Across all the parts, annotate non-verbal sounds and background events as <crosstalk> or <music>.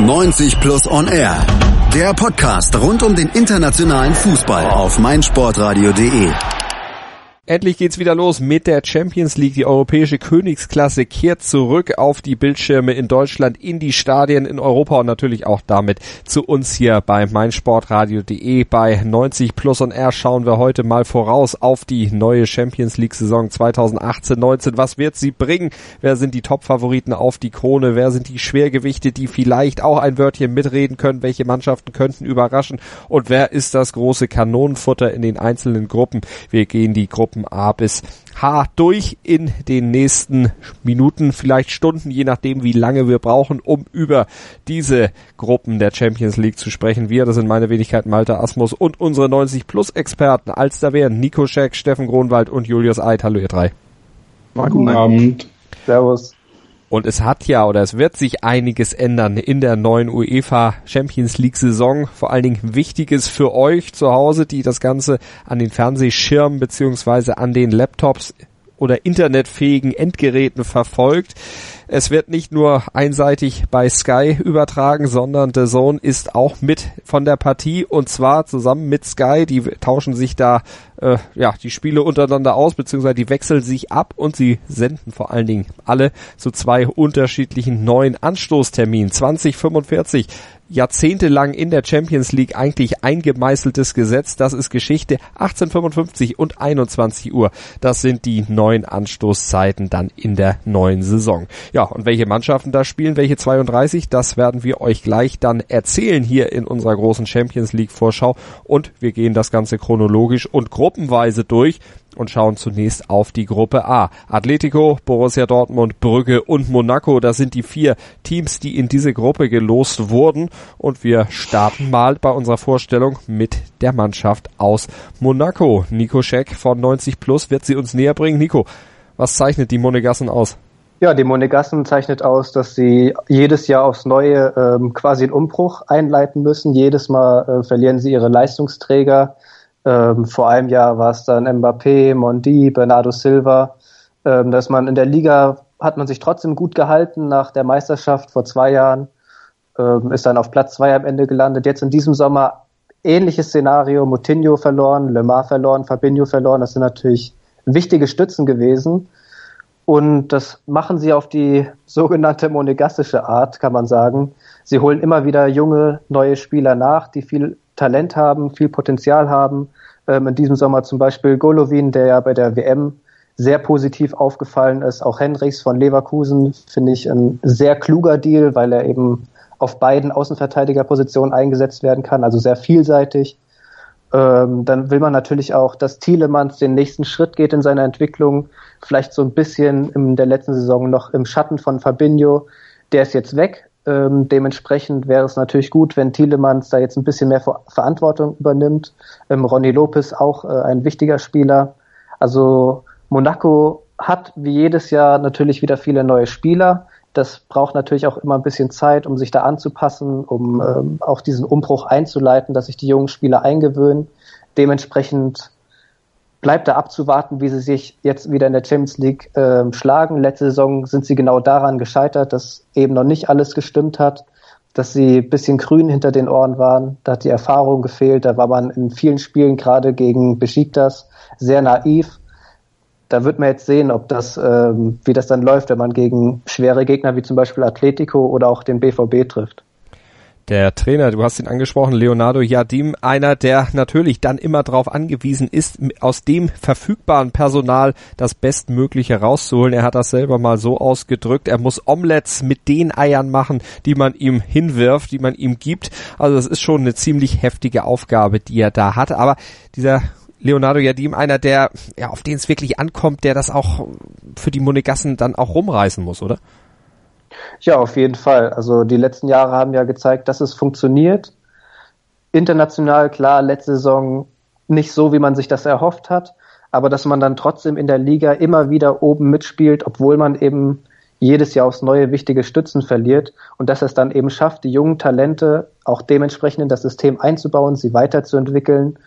90 Plus On Air. Der Podcast rund um den internationalen Fußball auf meinsportradio.de. Endlich geht's wieder los mit der Champions League. Die europäische Königsklasse kehrt zurück auf die Bildschirme in Deutschland, in die Stadien in Europa und natürlich auch damit zu uns hier bei meinsportradio.de. Bei 90 Plus und R schauen wir heute mal voraus auf die neue Champions League Saison 2018-19. Was wird sie bringen? Wer sind die Top-Favoriten auf die Krone? Wer sind die Schwergewichte, die vielleicht auch ein Wörtchen mitreden können? Welche Mannschaften könnten überraschen? Und wer ist das große Kanonenfutter in den einzelnen Gruppen? Wir gehen die Gruppen Gruppen A bis H durch in den nächsten Minuten, vielleicht Stunden, je nachdem, wie lange wir brauchen, um über diese Gruppen der Champions League zu sprechen. Wir, das sind meine Wenigkeit Malte Asmus und unsere 90 Plus Experten, als da wären Nico Scheck, Steffen Gronwald und Julius Eid. Hallo ihr drei. Guten Abend. Servus. Und es hat ja oder es wird sich einiges ändern in der neuen UEFA Champions League Saison. Vor allen Dingen Wichtiges für euch zu Hause, die das Ganze an den Fernsehschirmen beziehungsweise an den Laptops oder internetfähigen Endgeräten verfolgt. Es wird nicht nur einseitig bei Sky übertragen, sondern The Zone ist auch mit von der Partie und zwar zusammen mit Sky. Die tauschen sich da äh, ja die Spiele untereinander aus, beziehungsweise die wechseln sich ab und sie senden vor allen Dingen alle zu zwei unterschiedlichen neuen Anstoßterminen. 2045 jahrzehntelang in der Champions League eigentlich eingemeißeltes Gesetz. Das ist Geschichte 1855 und 21 Uhr. Das sind die neuen Anstoßzeiten dann in der neuen Saison. Ja, und welche Mannschaften da spielen, welche 32, das werden wir euch gleich dann erzählen hier in unserer großen Champions League Vorschau und wir gehen das Ganze chronologisch und gruppenweise durch und schauen zunächst auf die Gruppe A. Atletico, Borussia Dortmund, Brügge und Monaco, das sind die vier Teams, die in diese Gruppe gelost wurden und wir starten mal bei unserer Vorstellung mit der Mannschaft aus Monaco. Nico Scheck von 90 Plus wird sie uns näher bringen. Nico, was zeichnet die Monegassen aus? Ja, die Monegassen zeichnet aus, dass sie jedes Jahr aufs Neue ähm, quasi einen Umbruch einleiten müssen. Jedes Mal äh, verlieren sie ihre Leistungsträger ähm, vor einem Jahr war es dann Mbappé, Mondi, Bernardo Silva. Ähm, dass man in der Liga hat man sich trotzdem gut gehalten nach der Meisterschaft vor zwei Jahren. Ähm, ist dann auf Platz zwei am Ende gelandet. Jetzt in diesem Sommer ähnliches Szenario. Moutinho verloren, Lemar verloren, Fabinho verloren. Das sind natürlich wichtige Stützen gewesen. Und das machen sie auf die sogenannte monegassische Art, kann man sagen. Sie holen immer wieder junge, neue Spieler nach, die viel Talent haben, viel Potenzial haben. Ähm, in diesem Sommer zum Beispiel Golovin, der ja bei der WM sehr positiv aufgefallen ist. Auch Hendricks von Leverkusen finde ich ein sehr kluger Deal, weil er eben auf beiden Außenverteidigerpositionen eingesetzt werden kann, also sehr vielseitig. Ähm, dann will man natürlich auch, dass Thielemanns den nächsten Schritt geht in seiner Entwicklung. Vielleicht so ein bisschen in der letzten Saison noch im Schatten von Fabinho. Der ist jetzt weg. Ähm, dementsprechend wäre es natürlich gut, wenn Thielemanns da jetzt ein bisschen mehr Ver Verantwortung übernimmt. Ähm, Ronny Lopez auch äh, ein wichtiger Spieler. Also Monaco hat wie jedes Jahr natürlich wieder viele neue Spieler. Das braucht natürlich auch immer ein bisschen Zeit, um sich da anzupassen, um ähm, auch diesen Umbruch einzuleiten, dass sich die jungen Spieler eingewöhnen. Dementsprechend bleibt da abzuwarten, wie sie sich jetzt wieder in der Champions League äh, schlagen. Letzte Saison sind sie genau daran gescheitert, dass eben noch nicht alles gestimmt hat, dass sie ein bisschen grün hinter den Ohren waren. Da hat die Erfahrung gefehlt. Da war man in vielen Spielen gerade gegen Besiktas sehr naiv. Da wird man jetzt sehen, ob das, ähm, wie das dann läuft, wenn man gegen schwere Gegner wie zum Beispiel Atletico oder auch den BVB trifft. Der Trainer, du hast ihn angesprochen, Leonardo Jardim, einer, der natürlich dann immer darauf angewiesen ist, aus dem verfügbaren Personal das Bestmögliche rauszuholen. Er hat das selber mal so ausgedrückt. Er muss Omelettes mit den Eiern machen, die man ihm hinwirft, die man ihm gibt. Also das ist schon eine ziemlich heftige Aufgabe, die er da hat. Aber dieser Leonardo Jardim, einer, der, ja, auf den es wirklich ankommt, der das auch für die Monegassen dann auch rumreißen muss, oder? Ja, auf jeden Fall. Also die letzten Jahre haben ja gezeigt, dass es funktioniert. International, klar, letzte Saison nicht so, wie man sich das erhofft hat, aber dass man dann trotzdem in der Liga immer wieder oben mitspielt, obwohl man eben jedes Jahr aufs neue wichtige Stützen verliert und dass es dann eben schafft, die jungen Talente auch dementsprechend in das System einzubauen, sie weiterzuentwickeln.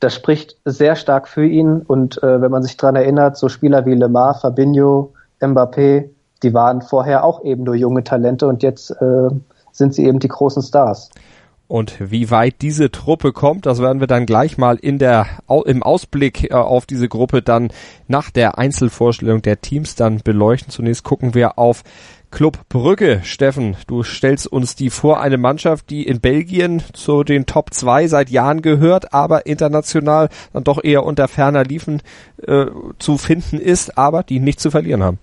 Das spricht sehr stark für ihn und äh, wenn man sich dran erinnert, so Spieler wie Lemar, Fabinho, Mbappé, die waren vorher auch eben nur junge Talente und jetzt äh, sind sie eben die großen Stars. Und wie weit diese Truppe kommt, das werden wir dann gleich mal in der, im Ausblick äh, auf diese Gruppe dann nach der Einzelvorstellung der Teams dann beleuchten. Zunächst gucken wir auf Club Brügge. Steffen, du stellst uns die vor, eine Mannschaft, die in Belgien zu den Top 2 seit Jahren gehört, aber international dann doch eher unter ferner Liefen äh, zu finden ist, aber die nicht zu verlieren haben.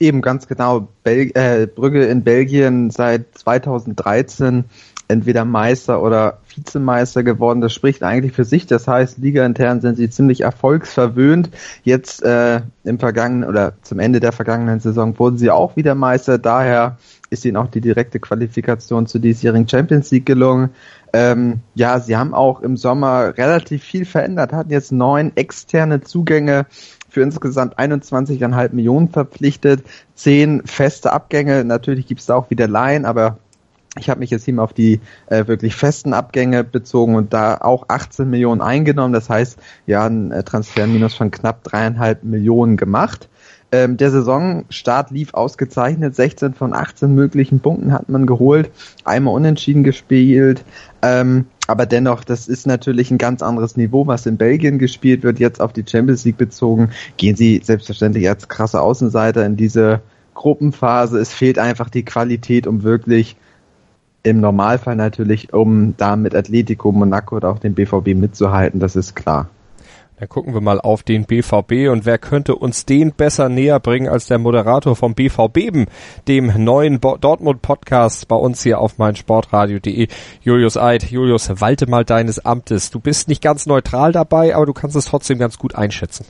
Eben ganz genau. Bel äh, Brügge in Belgien seit 2013 entweder Meister oder Vizemeister geworden. Das spricht eigentlich für sich. Das heißt, ligaintern sind sie ziemlich erfolgsverwöhnt. Jetzt äh, im vergangenen oder zum Ende der vergangenen Saison wurden sie auch wieder Meister. Daher ist ihnen auch die direkte Qualifikation zur diesjährigen Champions League gelungen. Ähm, ja, sie haben auch im Sommer relativ viel verändert, hatten jetzt neun externe Zugänge für insgesamt 21,5 Millionen verpflichtet, zehn feste Abgänge. Natürlich gibt es da auch wieder Laien, aber ich habe mich jetzt hier mal auf die äh, wirklich festen Abgänge bezogen und da auch 18 Millionen eingenommen. Das heißt, ja, ein äh, Transferminus von knapp dreieinhalb Millionen gemacht. Ähm, der Saisonstart lief ausgezeichnet. 16 von 18 möglichen Punkten hat man geholt. Einmal unentschieden gespielt. Ähm, aber dennoch, das ist natürlich ein ganz anderes Niveau, was in Belgien gespielt wird. Jetzt auf die Champions League bezogen, gehen sie selbstverständlich als krasse Außenseiter in diese Gruppenphase. Es fehlt einfach die Qualität, um wirklich im Normalfall natürlich, um da mit Atletico, Monaco oder auch dem BVB mitzuhalten, das ist klar. Dann gucken wir mal auf den BVB und wer könnte uns den besser näher bringen als der Moderator vom BVB, dem neuen Dortmund Podcast bei uns hier auf meinsportradio.de. Julius Eid, Julius, walte mal deines Amtes. Du bist nicht ganz neutral dabei, aber du kannst es trotzdem ganz gut einschätzen.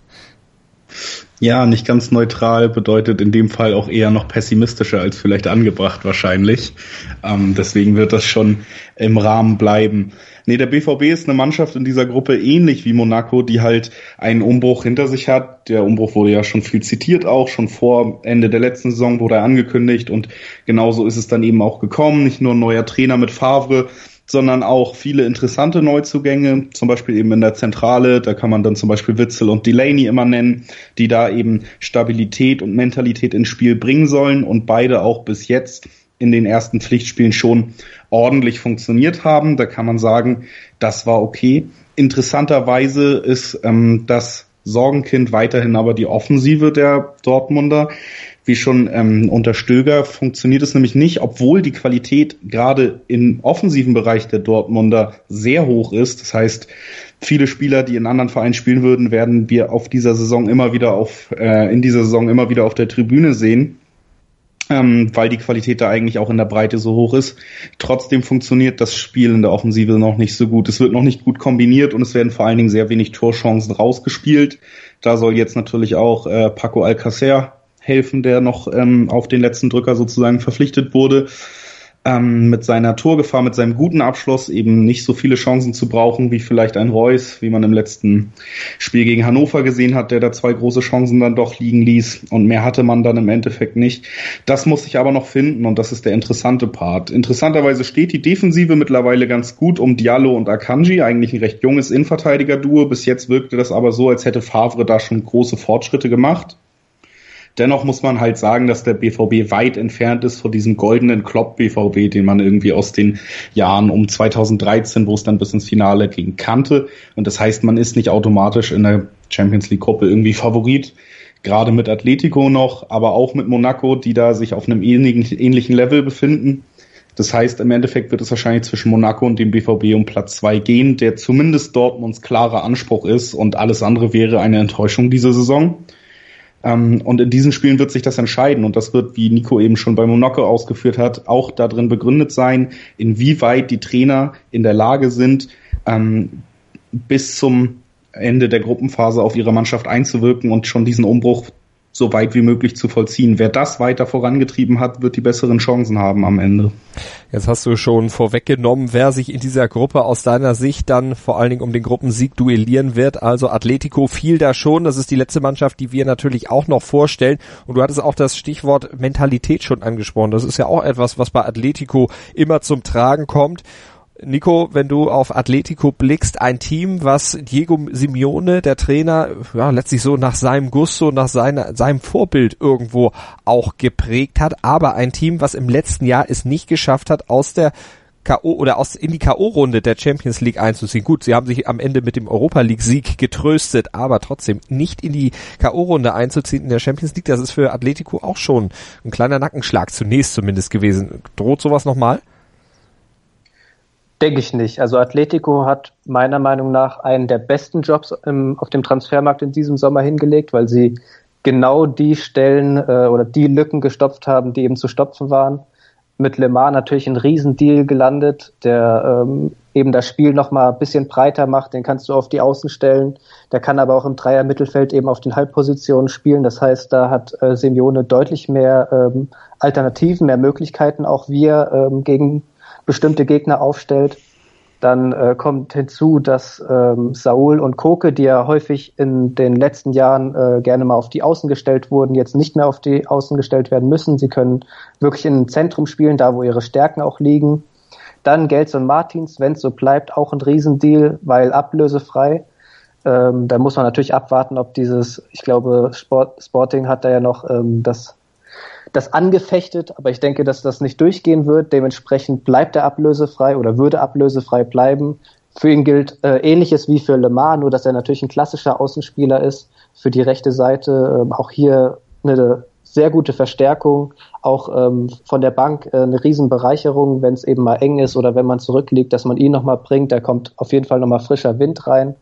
Ja, nicht ganz neutral bedeutet in dem Fall auch eher noch pessimistischer als vielleicht angebracht wahrscheinlich. Ähm, deswegen wird das schon im Rahmen bleiben. Nee, der BVB ist eine Mannschaft in dieser Gruppe ähnlich wie Monaco, die halt einen Umbruch hinter sich hat. Der Umbruch wurde ja schon viel zitiert auch, schon vor Ende der letzten Saison wurde er angekündigt und genauso ist es dann eben auch gekommen. Nicht nur ein neuer Trainer mit Favre, sondern auch viele interessante Neuzugänge, zum Beispiel eben in der Zentrale, da kann man dann zum Beispiel Witzel und Delaney immer nennen, die da eben Stabilität und Mentalität ins Spiel bringen sollen und beide auch bis jetzt in den ersten Pflichtspielen schon ordentlich funktioniert haben. Da kann man sagen, das war okay. Interessanterweise ist ähm, das Sorgenkind weiterhin aber die Offensive der Dortmunder wie schon ähm, unter Stöger funktioniert es nämlich nicht, obwohl die Qualität gerade im offensiven Bereich der Dortmunder sehr hoch ist. Das heißt, viele Spieler, die in anderen Vereinen spielen würden, werden wir auf dieser Saison immer wieder auf äh, in dieser Saison immer wieder auf der Tribüne sehen. Ähm, weil die Qualität da eigentlich auch in der Breite so hoch ist. Trotzdem funktioniert das Spiel in der Offensive noch nicht so gut. Es wird noch nicht gut kombiniert und es werden vor allen Dingen sehr wenig Torchancen rausgespielt. Da soll jetzt natürlich auch äh, Paco Alcacer helfen, der noch ähm, auf den letzten Drücker sozusagen verpflichtet wurde. Ähm, mit seiner Torgefahr, mit seinem guten Abschluss eben nicht so viele Chancen zu brauchen wie vielleicht ein Reus, wie man im letzten Spiel gegen Hannover gesehen hat, der da zwei große Chancen dann doch liegen ließ und mehr hatte man dann im Endeffekt nicht. Das muss ich aber noch finden und das ist der interessante Part. Interessanterweise steht die Defensive mittlerweile ganz gut um Diallo und Akanji, eigentlich ein recht junges Innenverteidiger-Duo. Bis jetzt wirkte das aber so, als hätte Favre da schon große Fortschritte gemacht. Dennoch muss man halt sagen, dass der BVB weit entfernt ist von diesem goldenen Klopp-BVB, den man irgendwie aus den Jahren um 2013, wo es dann bis ins Finale ging, kannte. Und das heißt, man ist nicht automatisch in der Champions League-Gruppe irgendwie Favorit. Gerade mit Atletico noch, aber auch mit Monaco, die da sich auf einem ähnlichen, ähnlichen Level befinden. Das heißt, im Endeffekt wird es wahrscheinlich zwischen Monaco und dem BVB um Platz zwei gehen, der zumindest Dortmunds klarer Anspruch ist und alles andere wäre eine Enttäuschung diese Saison. Ähm, und in diesen Spielen wird sich das entscheiden. Und das wird, wie Nico eben schon bei Monaco ausgeführt hat, auch darin begründet sein, inwieweit die Trainer in der Lage sind, ähm, bis zum Ende der Gruppenphase auf ihre Mannschaft einzuwirken und schon diesen Umbruch so weit wie möglich zu vollziehen. Wer das weiter vorangetrieben hat, wird die besseren Chancen haben am Ende. Jetzt hast du schon vorweggenommen, wer sich in dieser Gruppe aus deiner Sicht dann vor allen Dingen um den Gruppensieg duellieren wird. Also Atletico fiel da schon. Das ist die letzte Mannschaft, die wir natürlich auch noch vorstellen. Und du hattest auch das Stichwort Mentalität schon angesprochen. Das ist ja auch etwas, was bei Atletico immer zum Tragen kommt Nico, wenn du auf Atletico blickst, ein Team, was Diego Simeone, der Trainer, ja, letztlich so nach seinem Gusto, nach seiner, seinem Vorbild irgendwo auch geprägt hat, aber ein Team, was im letzten Jahr es nicht geschafft hat, aus der K.O. oder aus in die K.O.-Runde der Champions League einzuziehen. Gut, sie haben sich am Ende mit dem Europa League-Sieg getröstet, aber trotzdem nicht in die K.O.-Runde einzuziehen in der Champions League, das ist für Atletico auch schon ein kleiner Nackenschlag, zunächst zumindest gewesen. Droht sowas nochmal? Denke ich nicht. Also Atletico hat meiner Meinung nach einen der besten Jobs im, auf dem Transfermarkt in diesem Sommer hingelegt, weil sie genau die Stellen äh, oder die Lücken gestopft haben, die eben zu stopfen waren mit Le Mans natürlich ein Riesendeal gelandet, der ähm, eben das Spiel nochmal ein bisschen breiter macht. Den kannst du auf die Außen stellen. Der kann aber auch im Dreier-Mittelfeld eben auf den Halbpositionen spielen. Das heißt, da hat äh, Simeone deutlich mehr ähm, Alternativen, mehr Möglichkeiten, auch wie er ähm, gegen bestimmte Gegner aufstellt. Dann äh, kommt hinzu, dass ähm, Saul und Koke, die ja häufig in den letzten Jahren äh, gerne mal auf die Außen gestellt wurden, jetzt nicht mehr auf die Außen gestellt werden müssen. Sie können wirklich im Zentrum spielen, da wo ihre Stärken auch liegen. Dann Gelson Martins, wenn es so bleibt, auch ein Riesendeal, weil ablösefrei. Ähm, da muss man natürlich abwarten, ob dieses, ich glaube, Sport, Sporting hat da ja noch ähm, das das angefechtet, aber ich denke, dass das nicht durchgehen wird. Dementsprechend bleibt er ablösefrei oder würde ablösefrei bleiben. Für ihn gilt äh, ähnliches wie für Le Mans, nur dass er natürlich ein klassischer Außenspieler ist. Für die rechte Seite ähm, auch hier eine sehr gute Verstärkung, auch ähm, von der Bank äh, eine Riesenbereicherung, wenn es eben mal eng ist oder wenn man zurückliegt, dass man ihn nochmal bringt. Da kommt auf jeden Fall nochmal frischer Wind rein.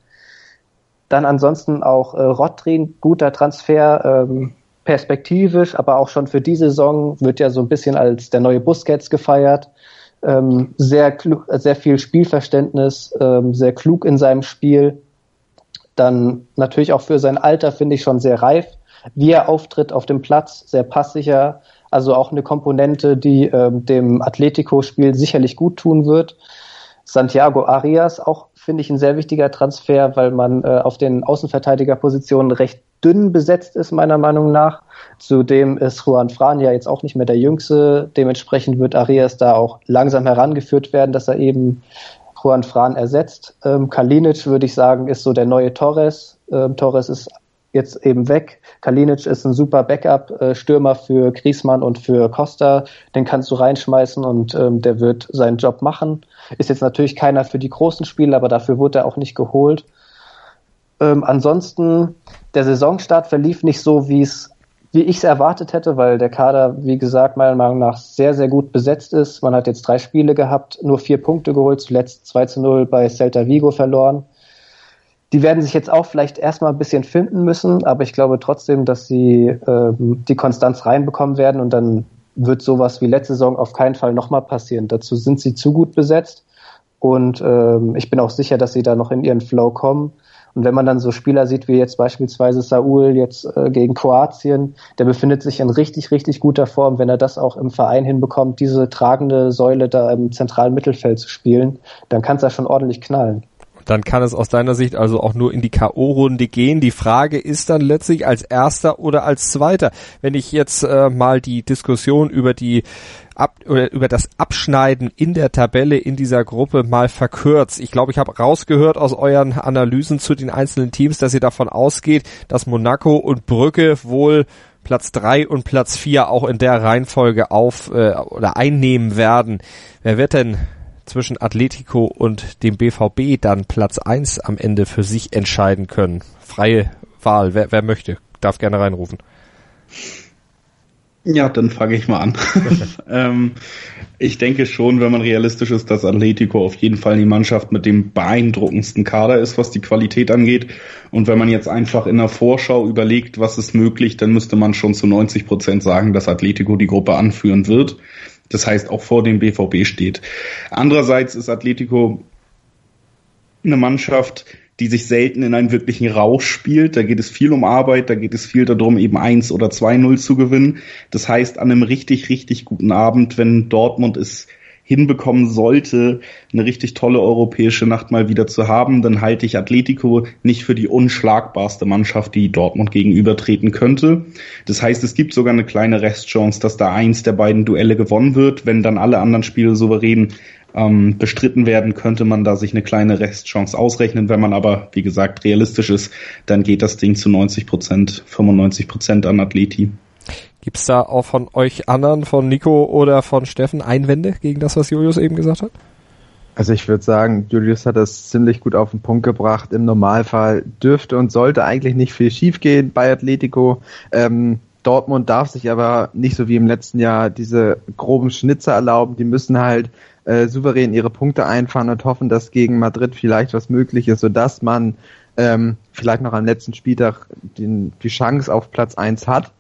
Dann ansonsten auch äh, Rottrin, guter Transfer, ähm, perspektivisch, aber auch schon für die Saison wird ja so ein bisschen als der neue Busquets gefeiert. Ähm, sehr, sehr viel Spielverständnis, ähm, sehr klug in seinem Spiel. Dann natürlich auch für sein Alter finde ich schon sehr reif. Wie er auftritt auf dem Platz, sehr passsicher. Also auch eine Komponente, die ähm, dem Atletico-Spiel sicherlich gut tun wird. Santiago Arias, auch finde ich ein sehr wichtiger Transfer, weil man äh, auf den Außenverteidigerpositionen recht dünn besetzt ist, meiner Meinung nach. Zudem ist Juan Fran ja jetzt auch nicht mehr der Jüngste. Dementsprechend wird Arias da auch langsam herangeführt werden, dass er eben Juan Fran ersetzt. Ähm, Kalinic, würde ich sagen, ist so der neue Torres. Ähm, Torres ist jetzt eben weg. Kalinic ist ein super Backup-Stürmer für Griezmann und für Costa. Den kannst du reinschmeißen und ähm, der wird seinen Job machen. Ist jetzt natürlich keiner für die großen Spiele, aber dafür wurde er auch nicht geholt. Ähm, ansonsten, der Saisonstart verlief nicht so, wie wie ich es erwartet hätte, weil der Kader, wie gesagt, meiner Meinung nach sehr, sehr gut besetzt ist. Man hat jetzt drei Spiele gehabt, nur vier Punkte geholt, zuletzt 2 zu 0 bei Celta Vigo verloren. Die werden sich jetzt auch vielleicht erstmal ein bisschen finden müssen, aber ich glaube trotzdem, dass sie ähm, die Konstanz reinbekommen werden und dann wird sowas wie letzte Saison auf keinen Fall nochmal passieren. Dazu sind sie zu gut besetzt und ähm, ich bin auch sicher, dass sie da noch in ihren Flow kommen. Und wenn man dann so Spieler sieht wie jetzt beispielsweise Saul jetzt äh, gegen Kroatien, der befindet sich in richtig, richtig guter Form, wenn er das auch im Verein hinbekommt, diese tragende Säule da im zentralen Mittelfeld zu spielen, dann kann es da schon ordentlich knallen dann kann es aus deiner Sicht also auch nur in die K.O.-Runde gehen. Die Frage ist dann letztlich als erster oder als zweiter. Wenn ich jetzt äh, mal die Diskussion über die ab, über das Abschneiden in der Tabelle in dieser Gruppe mal verkürzt. Ich glaube, ich habe rausgehört aus euren Analysen zu den einzelnen Teams, dass ihr davon ausgeht, dass Monaco und Brücke wohl Platz drei und Platz vier auch in der Reihenfolge auf äh, oder einnehmen werden. Wer wird denn zwischen Atletico und dem BVB dann Platz eins am Ende für sich entscheiden können? Freie Wahl, wer, wer möchte, darf gerne reinrufen. Ja, dann fange ich mal an. <laughs> ähm, ich denke schon, wenn man realistisch ist, dass Atletico auf jeden Fall die Mannschaft mit dem beeindruckendsten Kader ist, was die Qualität angeht. Und wenn man jetzt einfach in der Vorschau überlegt, was ist möglich, dann müsste man schon zu 90 Prozent sagen, dass Atletico die Gruppe anführen wird. Das heißt, auch vor dem BVB steht. Andererseits ist Atletico eine Mannschaft, die sich selten in einen wirklichen Rausch spielt. Da geht es viel um Arbeit, da geht es viel darum, eben eins oder zwei Null zu gewinnen. Das heißt, an einem richtig, richtig guten Abend, wenn Dortmund es hinbekommen sollte, eine richtig tolle europäische Nacht mal wieder zu haben, dann halte ich Atletico nicht für die unschlagbarste Mannschaft, die Dortmund gegenübertreten könnte. Das heißt, es gibt sogar eine kleine Restchance, dass da eins der beiden Duelle gewonnen wird. Wenn dann alle anderen Spiele souverän ähm, bestritten werden, könnte man da sich eine kleine Restchance ausrechnen. Wenn man aber, wie gesagt, realistisch ist, dann geht das Ding zu 90 Prozent, 95 Prozent an Athleti. Gibt's da auch von euch anderen, von Nico oder von Steffen, Einwände gegen das, was Julius eben gesagt hat? Also ich würde sagen, Julius hat das ziemlich gut auf den Punkt gebracht. Im Normalfall dürfte und sollte eigentlich nicht viel schiefgehen bei Atletico. Ähm, Dortmund darf sich aber nicht so wie im letzten Jahr diese groben Schnitzer erlauben. Die müssen halt äh, souverän ihre Punkte einfahren und hoffen, dass gegen Madrid vielleicht was möglich ist, sodass man ähm, vielleicht noch am letzten Spieltag den, die Chance auf Platz eins hat.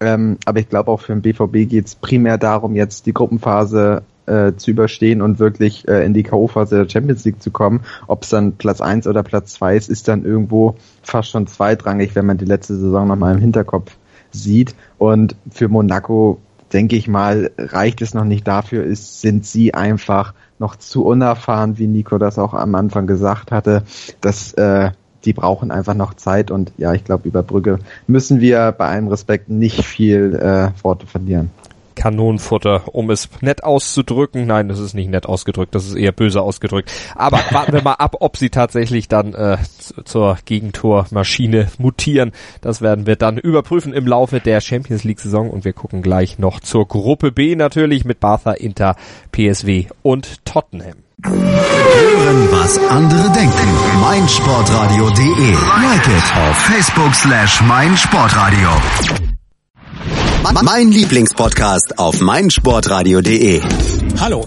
Ähm, aber ich glaube auch für den BVB geht es primär darum, jetzt die Gruppenphase äh, zu überstehen und wirklich äh, in die K.O.-Phase der Champions League zu kommen. Ob es dann Platz eins oder Platz zwei ist, ist dann irgendwo fast schon zweitrangig, wenn man die letzte Saison nochmal im Hinterkopf sieht. Und für Monaco, denke ich mal, reicht es noch nicht dafür, ist, sind sie einfach noch zu unerfahren, wie Nico das auch am Anfang gesagt hatte, dass äh, die brauchen einfach noch Zeit und ja, ich glaube, über Brügge müssen wir bei allem Respekt nicht viel äh, Worte verlieren. Kanonenfutter, um es nett auszudrücken. Nein, das ist nicht nett ausgedrückt, das ist eher böse ausgedrückt. Aber <laughs> warten wir mal ab, ob sie tatsächlich dann äh, zur Gegentormaschine mutieren. Das werden wir dann überprüfen im Laufe der Champions League Saison und wir gucken gleich noch zur Gruppe B natürlich mit Bartha, Inter, PSW und Tottenham. Hören, was andere denken. meinsportradio.de. Like it auf Facebook slash meinsportradio. Mein Lieblingspodcast auf meinsportradio.de. Hallo.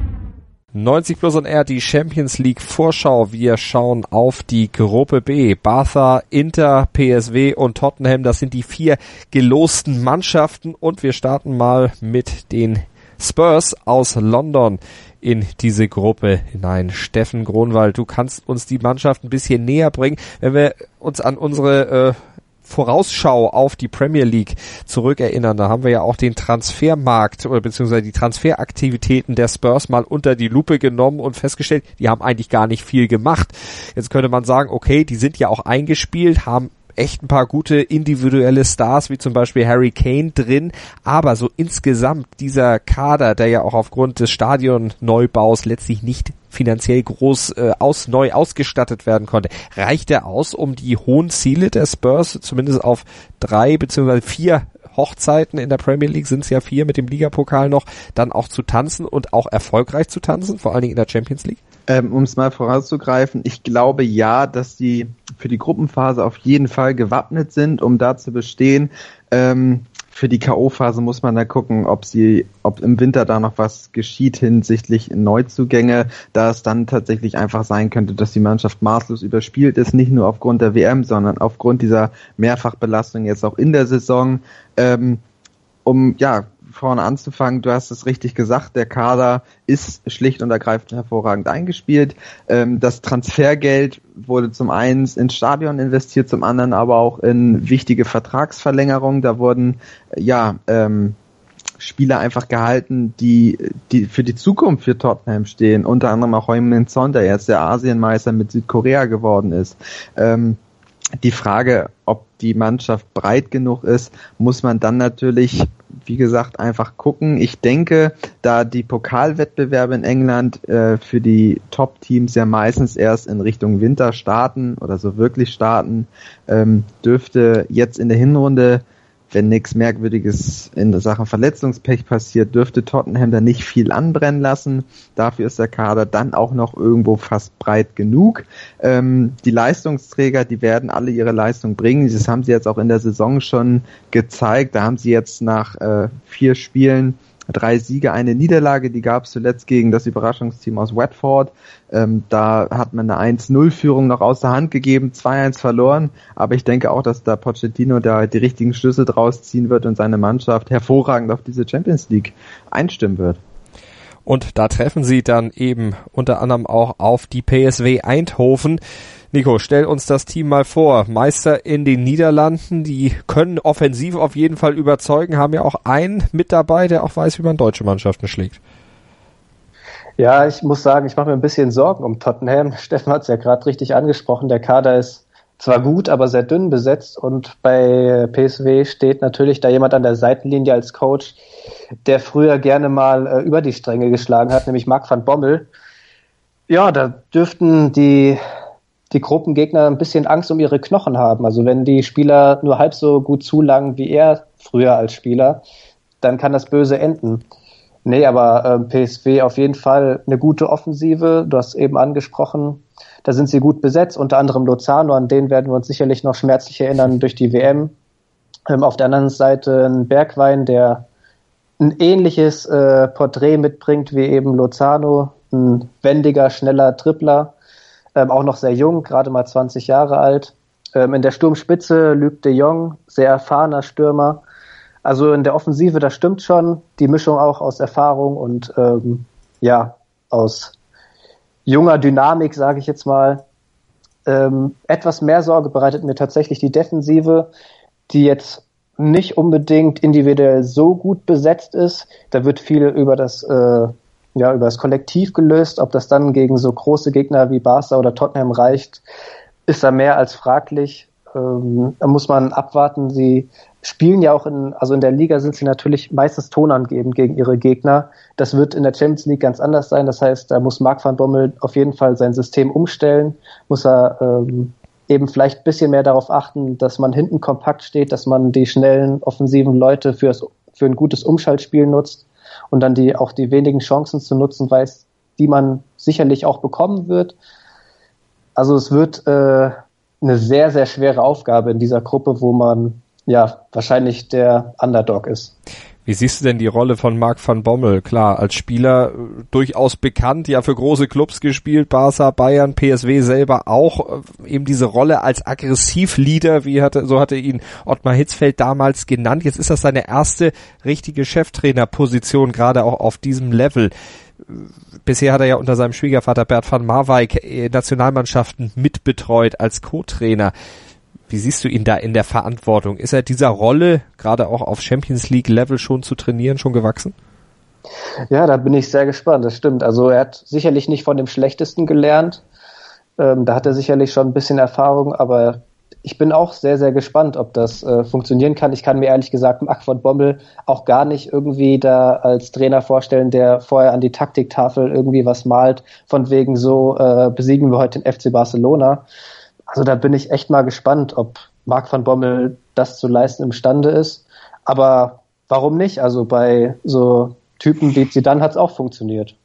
90 Plus und R, die Champions League Vorschau. Wir schauen auf die Gruppe B. Barca, Inter, PSW und Tottenham. Das sind die vier gelosten Mannschaften und wir starten mal mit den Spurs aus London in diese Gruppe hinein. Steffen Gronwald, du kannst uns die Mannschaft ein bisschen näher bringen, wenn wir uns an unsere äh, Vorausschau auf die Premier League zurückerinnern, da haben wir ja auch den Transfermarkt oder beziehungsweise die Transferaktivitäten der Spurs mal unter die Lupe genommen und festgestellt, die haben eigentlich gar nicht viel gemacht. Jetzt könnte man sagen, okay, die sind ja auch eingespielt, haben echt ein paar gute individuelle Stars, wie zum Beispiel Harry Kane drin, aber so insgesamt dieser Kader, der ja auch aufgrund des Stadionneubaus letztlich nicht finanziell groß äh, aus, neu ausgestattet werden konnte. Reicht er aus, um die hohen Ziele der Spurs zumindest auf drei beziehungsweise vier Hochzeiten in der Premier League sind es ja vier mit dem Ligapokal noch, dann auch zu tanzen und auch erfolgreich zu tanzen, vor allen Dingen in der Champions League? Ähm, um es mal vorauszugreifen, ich glaube ja, dass sie für die Gruppenphase auf jeden Fall gewappnet sind, um da zu bestehen. Ähm, für die K.O.-Phase muss man da gucken, ob sie, ob im Winter da noch was geschieht hinsichtlich Neuzugänge, da es dann tatsächlich einfach sein könnte, dass die Mannschaft maßlos überspielt ist, nicht nur aufgrund der WM, sondern aufgrund dieser Mehrfachbelastung jetzt auch in der Saison. Ähm, um ja vorne anzufangen, du hast es richtig gesagt, der Kader ist schlicht und ergreifend hervorragend eingespielt. Ähm, das Transfergeld wurde zum einen ins Stadion investiert, zum anderen aber auch in wichtige Vertragsverlängerungen. Da wurden ja ähm, Spieler einfach gehalten, die, die für die Zukunft für Tottenham stehen. Unter anderem auch Heumann Son, der jetzt der Asienmeister mit Südkorea geworden ist. Ähm, die Frage, ob die Mannschaft breit genug ist, muss man dann natürlich, wie gesagt, einfach gucken. Ich denke, da die Pokalwettbewerbe in England äh, für die Top-Teams ja meistens erst in Richtung Winter starten oder so wirklich starten, ähm, dürfte jetzt in der Hinrunde wenn nichts Merkwürdiges in Sachen Verletzungspech passiert, dürfte Tottenham da nicht viel anbrennen lassen. Dafür ist der Kader dann auch noch irgendwo fast breit genug. Ähm, die Leistungsträger, die werden alle ihre Leistung bringen. Das haben sie jetzt auch in der Saison schon gezeigt. Da haben sie jetzt nach äh, vier Spielen drei Siege, eine Niederlage, die gab es zuletzt gegen das Überraschungsteam aus Watford. Ähm, da hat man eine 1-0-Führung noch aus der Hand gegeben, 2-1 verloren, aber ich denke auch, dass da Pochettino da die richtigen Schlüsse draus ziehen wird und seine Mannschaft hervorragend auf diese Champions League einstimmen wird. Und da treffen sie dann eben unter anderem auch auf die PSW Eindhoven. Nico, stell uns das Team mal vor. Meister in den Niederlanden, die können offensiv auf jeden Fall überzeugen, haben ja auch einen mit dabei, der auch weiß, wie man deutsche Mannschaften schlägt. Ja, ich muss sagen, ich mache mir ein bisschen Sorgen um Tottenham. <laughs> Steffen hat es ja gerade richtig angesprochen. Der Kader ist zwar gut, aber sehr dünn besetzt und bei PSW steht natürlich da jemand an der Seitenlinie als Coach, der früher gerne mal äh, über die Stränge geschlagen hat, nämlich Marc van Bommel. Ja, da dürften die die Gruppengegner ein bisschen Angst um ihre Knochen haben. Also wenn die Spieler nur halb so gut zulangen wie er früher als Spieler, dann kann das böse enden. Nee, aber äh, PSW auf jeden Fall eine gute Offensive. Du hast eben angesprochen, da sind sie gut besetzt, unter anderem Lozano, an den werden wir uns sicherlich noch schmerzlich erinnern durch die WM. Ähm, auf der anderen Seite ein Bergwein, der ein ähnliches äh, Porträt mitbringt wie eben Lozano, ein wendiger, schneller Tripler ähm, auch noch sehr jung, gerade mal 20 Jahre alt. Ähm, in der Sturmspitze Luc de Jong, sehr erfahrener Stürmer. Also in der Offensive, das stimmt schon. Die Mischung auch aus Erfahrung und ähm, ja, aus junger Dynamik, sage ich jetzt mal. Ähm, etwas mehr Sorge bereitet mir tatsächlich die Defensive, die jetzt nicht unbedingt individuell so gut besetzt ist. Da wird viel über das äh, ja, über das Kollektiv gelöst. Ob das dann gegen so große Gegner wie Barca oder Tottenham reicht, ist da mehr als fraglich. Ähm, da muss man abwarten. Sie spielen ja auch in, also in der Liga sind sie natürlich meistens tonangebend gegen ihre Gegner. Das wird in der Champions League ganz anders sein. Das heißt, da muss Marc van Bommel auf jeden Fall sein System umstellen, muss er ähm, eben vielleicht ein bisschen mehr darauf achten, dass man hinten kompakt steht, dass man die schnellen, offensiven Leute fürs, für ein gutes Umschaltspiel nutzt und dann die auch die wenigen Chancen zu nutzen weiß, die man sicherlich auch bekommen wird. Also es wird äh, eine sehr, sehr schwere Aufgabe in dieser Gruppe, wo man ja wahrscheinlich der Underdog ist. Wie siehst du denn die Rolle von Marc van Bommel? Klar, als Spieler äh, durchaus bekannt, ja für große Clubs gespielt, Barca, Bayern, PSW selber auch äh, eben diese Rolle als Aggressivleader, wie hatte, so hatte ihn Ottmar Hitzfeld damals genannt. Jetzt ist das seine erste richtige Cheftrainerposition, gerade auch auf diesem Level. Bisher hat er ja unter seinem Schwiegervater Bert van Marwijk äh, Nationalmannschaften mitbetreut als Co-Trainer. Wie siehst du ihn da in der Verantwortung? Ist er dieser Rolle, gerade auch auf Champions League Level schon zu trainieren, schon gewachsen? Ja, da bin ich sehr gespannt, das stimmt. Also er hat sicherlich nicht von dem Schlechtesten gelernt. Ähm, da hat er sicherlich schon ein bisschen Erfahrung, aber ich bin auch sehr, sehr gespannt, ob das äh, funktionieren kann. Ich kann mir ehrlich gesagt Marc von Bommel auch gar nicht irgendwie da als Trainer vorstellen, der vorher an die Taktiktafel irgendwie was malt, von wegen so äh, besiegen wir heute den FC Barcelona. Also da bin ich echt mal gespannt, ob Marc van Bommel das zu leisten imstande ist. Aber warum nicht? Also bei so Typen wie Zidane hat es auch funktioniert.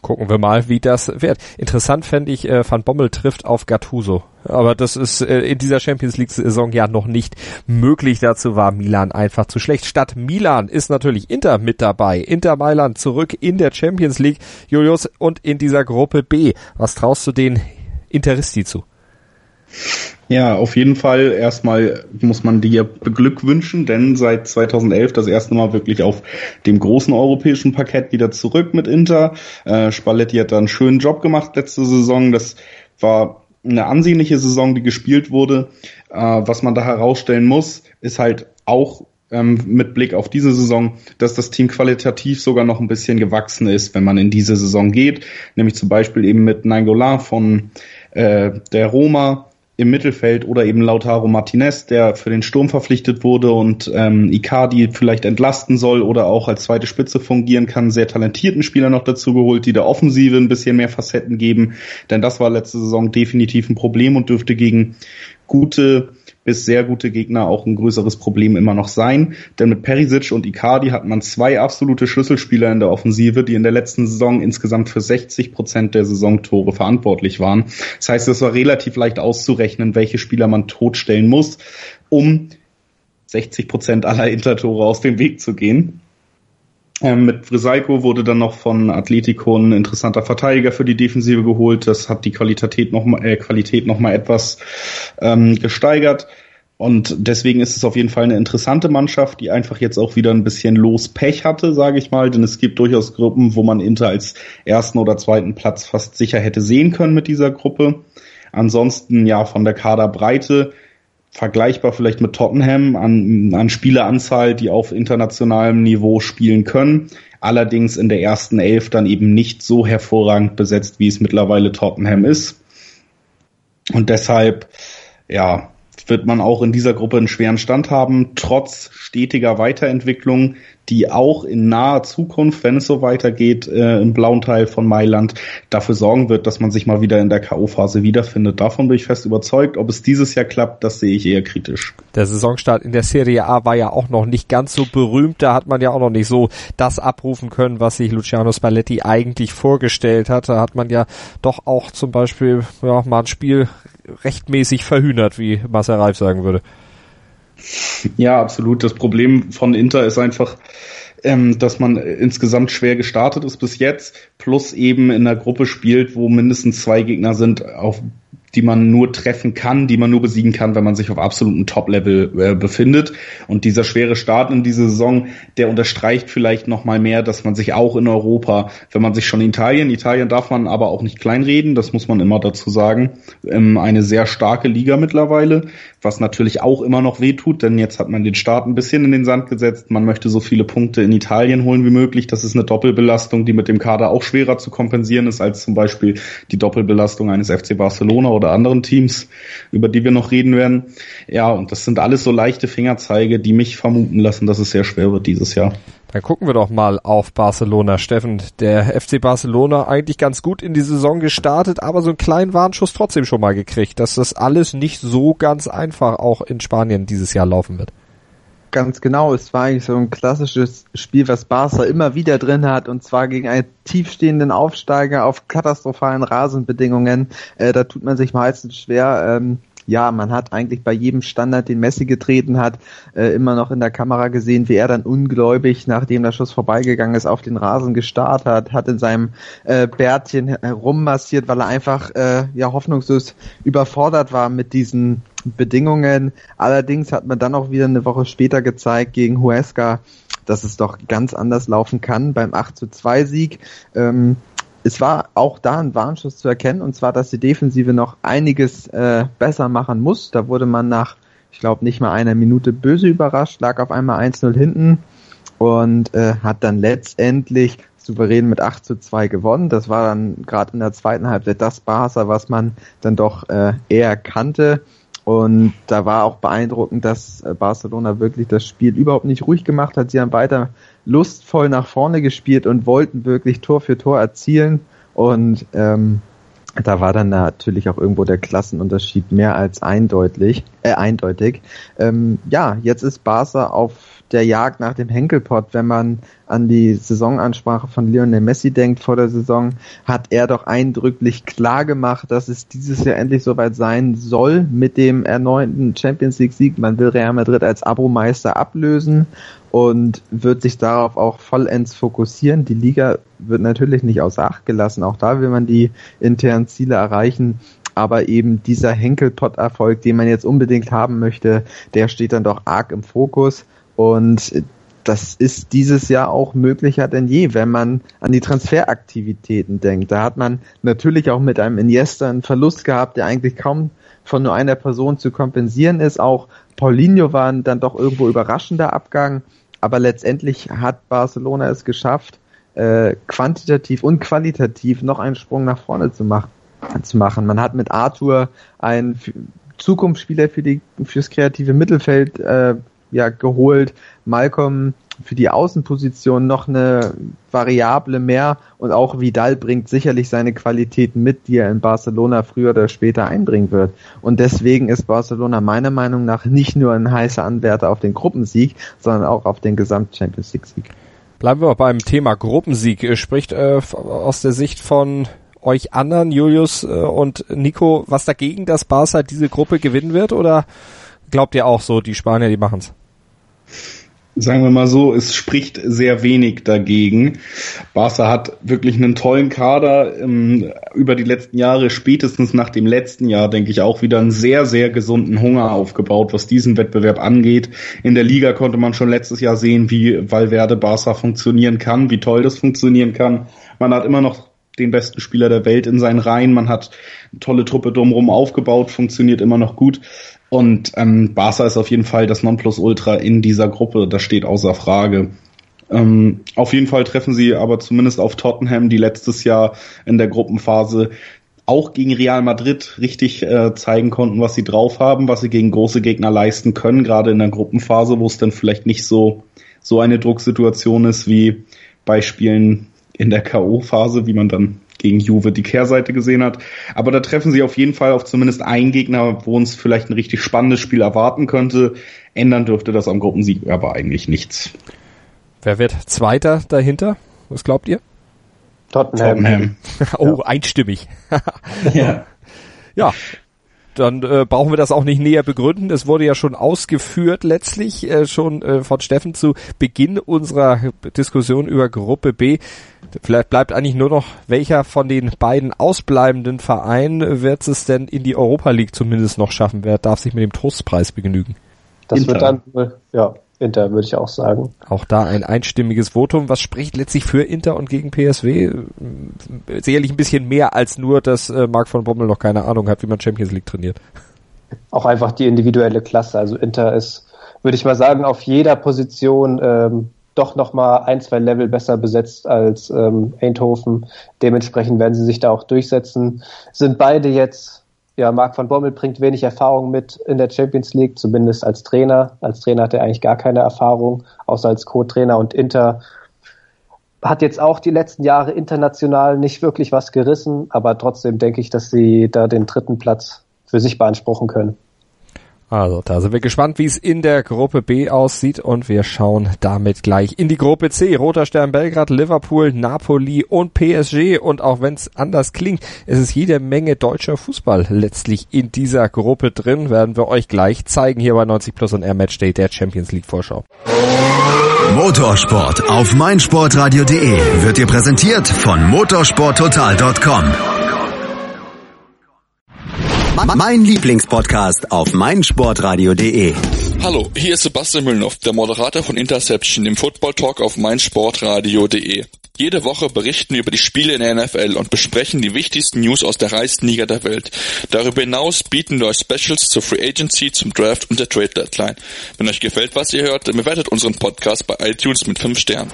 Gucken wir mal, wie das wird. Interessant fände ich, äh, Van Bommel trifft auf Gattuso. Aber das ist äh, in dieser Champions League-Saison ja noch nicht möglich. Dazu war Milan einfach zu schlecht. Statt Milan ist natürlich Inter mit dabei. Inter Mailand zurück in der Champions League. Julius und in dieser Gruppe B. Was traust du den Interisti zu? Ja, auf jeden Fall erstmal muss man dir beglückwünschen, denn seit 2011 das erste Mal wirklich auf dem großen europäischen Parkett wieder zurück mit Inter. Äh, Spalletti hat da einen schönen Job gemacht letzte Saison. Das war eine ansehnliche Saison, die gespielt wurde. Äh, was man da herausstellen muss, ist halt auch ähm, mit Blick auf diese Saison, dass das Team qualitativ sogar noch ein bisschen gewachsen ist, wenn man in diese Saison geht. Nämlich zum Beispiel eben mit Nainggolan von äh, der Roma, im Mittelfeld oder eben Lautaro Martinez, der für den Sturm verpflichtet wurde und ähm, Icardi vielleicht entlasten soll oder auch als zweite Spitze fungieren kann, sehr talentierten Spieler noch dazu geholt, die der Offensive ein bisschen mehr Facetten geben, denn das war letzte Saison definitiv ein Problem und dürfte gegen gute bis sehr gute Gegner auch ein größeres Problem immer noch sein. Denn mit Perisic und Icardi hat man zwei absolute Schlüsselspieler in der Offensive, die in der letzten Saison insgesamt für 60 Prozent der Saisontore verantwortlich waren. Das heißt, es war relativ leicht auszurechnen, welche Spieler man totstellen muss, um 60 Prozent aller Intertore aus dem Weg zu gehen. Ähm, mit Frisaiko wurde dann noch von Atletico ein interessanter Verteidiger für die Defensive geholt. Das hat die Qualität noch mal, äh, Qualität noch mal etwas ähm, gesteigert. Und deswegen ist es auf jeden Fall eine interessante Mannschaft, die einfach jetzt auch wieder ein bisschen Lospech hatte, sage ich mal. Denn es gibt durchaus Gruppen, wo man Inter als ersten oder zweiten Platz fast sicher hätte sehen können mit dieser Gruppe. Ansonsten ja von der Kaderbreite vergleichbar vielleicht mit Tottenham an, an Spieleranzahl, die auf internationalem Niveau spielen können. Allerdings in der ersten Elf dann eben nicht so hervorragend besetzt, wie es mittlerweile Tottenham ist. Und deshalb, ja, wird man auch in dieser Gruppe einen schweren Stand haben, trotz stetiger Weiterentwicklung, die auch in naher Zukunft, wenn es so weitergeht, äh, im blauen Teil von Mailand dafür sorgen wird, dass man sich mal wieder in der K.O.-Phase wiederfindet. Davon bin ich fest überzeugt. Ob es dieses Jahr klappt, das sehe ich eher kritisch. Der Saisonstart in der Serie A war ja auch noch nicht ganz so berühmt. Da hat man ja auch noch nicht so das abrufen können, was sich Luciano Spalletti eigentlich vorgestellt hat. Da hat man ja doch auch zum Beispiel ja, mal ein Spiel rechtmäßig verhühnert, wie Marcel Reif sagen würde. Ja, absolut. Das Problem von Inter ist einfach, ähm, dass man insgesamt schwer gestartet ist bis jetzt, plus eben in einer Gruppe spielt, wo mindestens zwei Gegner sind, auf die man nur treffen kann, die man nur besiegen kann, wenn man sich auf absolutem Top-Level äh, befindet. Und dieser schwere Start in diese Saison, der unterstreicht vielleicht noch mal mehr, dass man sich auch in Europa, wenn man sich schon in Italien, Italien darf man aber auch nicht kleinreden, das muss man immer dazu sagen, ähm, eine sehr starke Liga mittlerweile, was natürlich auch immer noch wehtut, denn jetzt hat man den Start ein bisschen in den Sand gesetzt. Man möchte so viele Punkte in Italien holen wie möglich. Das ist eine Doppelbelastung, die mit dem Kader auch schwerer zu kompensieren ist als zum Beispiel die Doppelbelastung eines FC Barcelona oder anderen Teams, über die wir noch reden werden. Ja, und das sind alles so leichte Fingerzeige, die mich vermuten lassen, dass es sehr schwer wird dieses Jahr. Dann gucken wir doch mal auf Barcelona. Steffen, der FC Barcelona eigentlich ganz gut in die Saison gestartet, aber so einen kleinen Warnschuss trotzdem schon mal gekriegt, dass das alles nicht so ganz einfach auch in Spanien dieses Jahr laufen wird. Ganz genau, es war eigentlich so ein klassisches Spiel, was Barca immer wieder drin hat, und zwar gegen einen tiefstehenden Aufsteiger auf katastrophalen Rasenbedingungen. Äh, da tut man sich meistens schwer. Ähm, ja, man hat eigentlich bei jedem Standard, den Messi getreten hat, äh, immer noch in der Kamera gesehen, wie er dann ungläubig, nachdem der Schuss vorbeigegangen ist, auf den Rasen gestarrt hat, hat in seinem äh, Bärtchen herummassiert, weil er einfach äh, ja hoffnungslos überfordert war mit diesen Bedingungen. Allerdings hat man dann auch wieder eine Woche später gezeigt gegen Huesca, dass es doch ganz anders laufen kann beim 8 zu 2 Sieg. Ähm, es war auch da ein Warnschuss zu erkennen, und zwar, dass die Defensive noch einiges äh, besser machen muss. Da wurde man nach, ich glaube, nicht mal einer Minute böse überrascht, lag auf einmal 1-0 hinten und äh, hat dann letztendlich souverän mit 8 zu 2 gewonnen. Das war dann gerade in der zweiten Halbzeit das Barca, was man dann doch äh, eher kannte. Und da war auch beeindruckend, dass äh, Barcelona wirklich das Spiel überhaupt nicht ruhig gemacht hat. Sie haben weiter lustvoll nach vorne gespielt und wollten wirklich Tor für Tor erzielen. Und ähm, da war dann natürlich auch irgendwo der Klassenunterschied mehr als eindeutig. Äh, eindeutig. Ähm, ja, jetzt ist Barca auf der Jagd nach dem Henkelpott, wenn man an die Saisonansprache von Lionel Messi denkt vor der Saison, hat er doch eindrücklich klar gemacht, dass es dieses Jahr endlich soweit sein soll mit dem erneuten Champions League Sieg. Man will Real Madrid als Abo-Meister ablösen und wird sich darauf auch vollends fokussieren. Die Liga wird natürlich nicht außer Acht gelassen. Auch da will man die internen Ziele erreichen aber eben dieser Henkelpott-Erfolg, den man jetzt unbedingt haben möchte, der steht dann doch arg im Fokus. Und das ist dieses Jahr auch möglicher denn je, wenn man an die Transferaktivitäten denkt. Da hat man natürlich auch mit einem Iniesta einen Verlust gehabt, der eigentlich kaum von nur einer Person zu kompensieren ist. Auch Paulinho war dann doch irgendwo überraschender Abgang, aber letztendlich hat Barcelona es geschafft, äh, quantitativ und qualitativ noch einen Sprung nach vorne zu machen. Zu machen. Man hat mit Arthur einen Zukunftsspieler für die fürs kreative Mittelfeld äh, ja geholt. Malcolm für die Außenposition noch eine Variable mehr und auch Vidal bringt sicherlich seine Qualitäten mit, die er in Barcelona früher oder später einbringen wird. Und deswegen ist Barcelona meiner Meinung nach nicht nur ein heißer Anwärter auf den Gruppensieg, sondern auch auf den Gesamt-Champions League-Sieg. Bleiben wir beim Thema Gruppensieg. Spricht äh, aus der Sicht von euch anderen, Julius äh, und Nico, was dagegen, dass Barca diese Gruppe gewinnen wird? Oder glaubt ihr auch so, die Spanier, die machen's? Sagen wir mal so, es spricht sehr wenig dagegen. Barca hat wirklich einen tollen Kader ähm, über die letzten Jahre, spätestens nach dem letzten Jahr, denke ich, auch wieder einen sehr, sehr gesunden Hunger aufgebaut, was diesen Wettbewerb angeht. In der Liga konnte man schon letztes Jahr sehen, wie Valverde Barca funktionieren kann, wie toll das funktionieren kann. Man hat immer noch den besten Spieler der Welt in seinen Reihen. Man hat eine tolle Truppe drumherum aufgebaut, funktioniert immer noch gut. Und ähm, Barca ist auf jeden Fall das Nonplusultra in dieser Gruppe, das steht außer Frage. Ähm, auf jeden Fall treffen sie aber zumindest auf Tottenham, die letztes Jahr in der Gruppenphase auch gegen Real Madrid richtig äh, zeigen konnten, was sie drauf haben, was sie gegen große Gegner leisten können, gerade in der Gruppenphase, wo es dann vielleicht nicht so so eine Drucksituation ist wie bei Spielen in der K.O.-Phase, wie man dann gegen Juve die Kehrseite gesehen hat. Aber da treffen sie auf jeden Fall auf zumindest einen Gegner, wo uns vielleicht ein richtig spannendes Spiel erwarten könnte. Ändern dürfte das am Gruppensieg aber eigentlich nichts. Wer wird Zweiter dahinter? Was glaubt ihr? Tottenham. Tottenham. <laughs> oh, ja. einstimmig. <laughs> ja. Ja, dann äh, brauchen wir das auch nicht näher begründen. Es wurde ja schon ausgeführt letztlich, äh, schon äh, von Steffen zu Beginn unserer Diskussion über Gruppe B. Vielleicht bleibt eigentlich nur noch, welcher von den beiden ausbleibenden Vereinen wird es denn in die Europa League zumindest noch schaffen? Wer darf sich mit dem Trostpreis begnügen? Das Inter. wird dann, ja, Inter würde ich auch sagen. Auch da ein einstimmiges Votum. Was spricht letztlich für Inter und gegen PSW? Sicherlich ein bisschen mehr als nur, dass äh, Marc von Bommel noch keine Ahnung hat, wie man Champions League trainiert. Auch einfach die individuelle Klasse. Also Inter ist, würde ich mal sagen, auf jeder Position ähm, doch noch mal ein, zwei Level besser besetzt als ähm, Eindhoven. Dementsprechend werden sie sich da auch durchsetzen. Sind beide jetzt, ja, Marc van Bommel bringt wenig Erfahrung mit in der Champions League, zumindest als Trainer. Als Trainer hat er eigentlich gar keine Erfahrung, außer als Co-Trainer und Inter hat jetzt auch die letzten Jahre international nicht wirklich was gerissen, aber trotzdem denke ich, dass sie da den dritten Platz für sich beanspruchen können. Also, da sind wir gespannt, wie es in der Gruppe B aussieht und wir schauen damit gleich in die Gruppe C. Roter Stern Belgrad, Liverpool, Napoli und PSG und auch wenn es anders klingt, es ist jede Menge deutscher Fußball letztlich in dieser Gruppe drin, werden wir euch gleich zeigen hier bei 90 Plus und Air Matchday der Champions League Vorschau. Motorsport auf meinsportradio.de wird dir präsentiert von motorsporttotal.com. Mein Lieblingspodcast auf meinsportradio.de. Hallo, hier ist Sebastian Müllnow, der Moderator von Interception, dem Football Talk auf meinsportradio.de. Jede Woche berichten wir über die Spiele in der NFL und besprechen die wichtigsten News aus der reichsten Liga der Welt. Darüber hinaus bieten wir euch Specials zur Free Agency, zum Draft und der Trade Deadline. Wenn euch gefällt, was ihr hört, dann bewertet unseren Podcast bei iTunes mit 5 Sternen.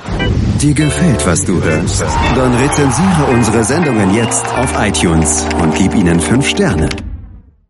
Dir gefällt, was du hörst? Dann rezensiere unsere Sendungen jetzt auf iTunes und gib ihnen 5 Sterne.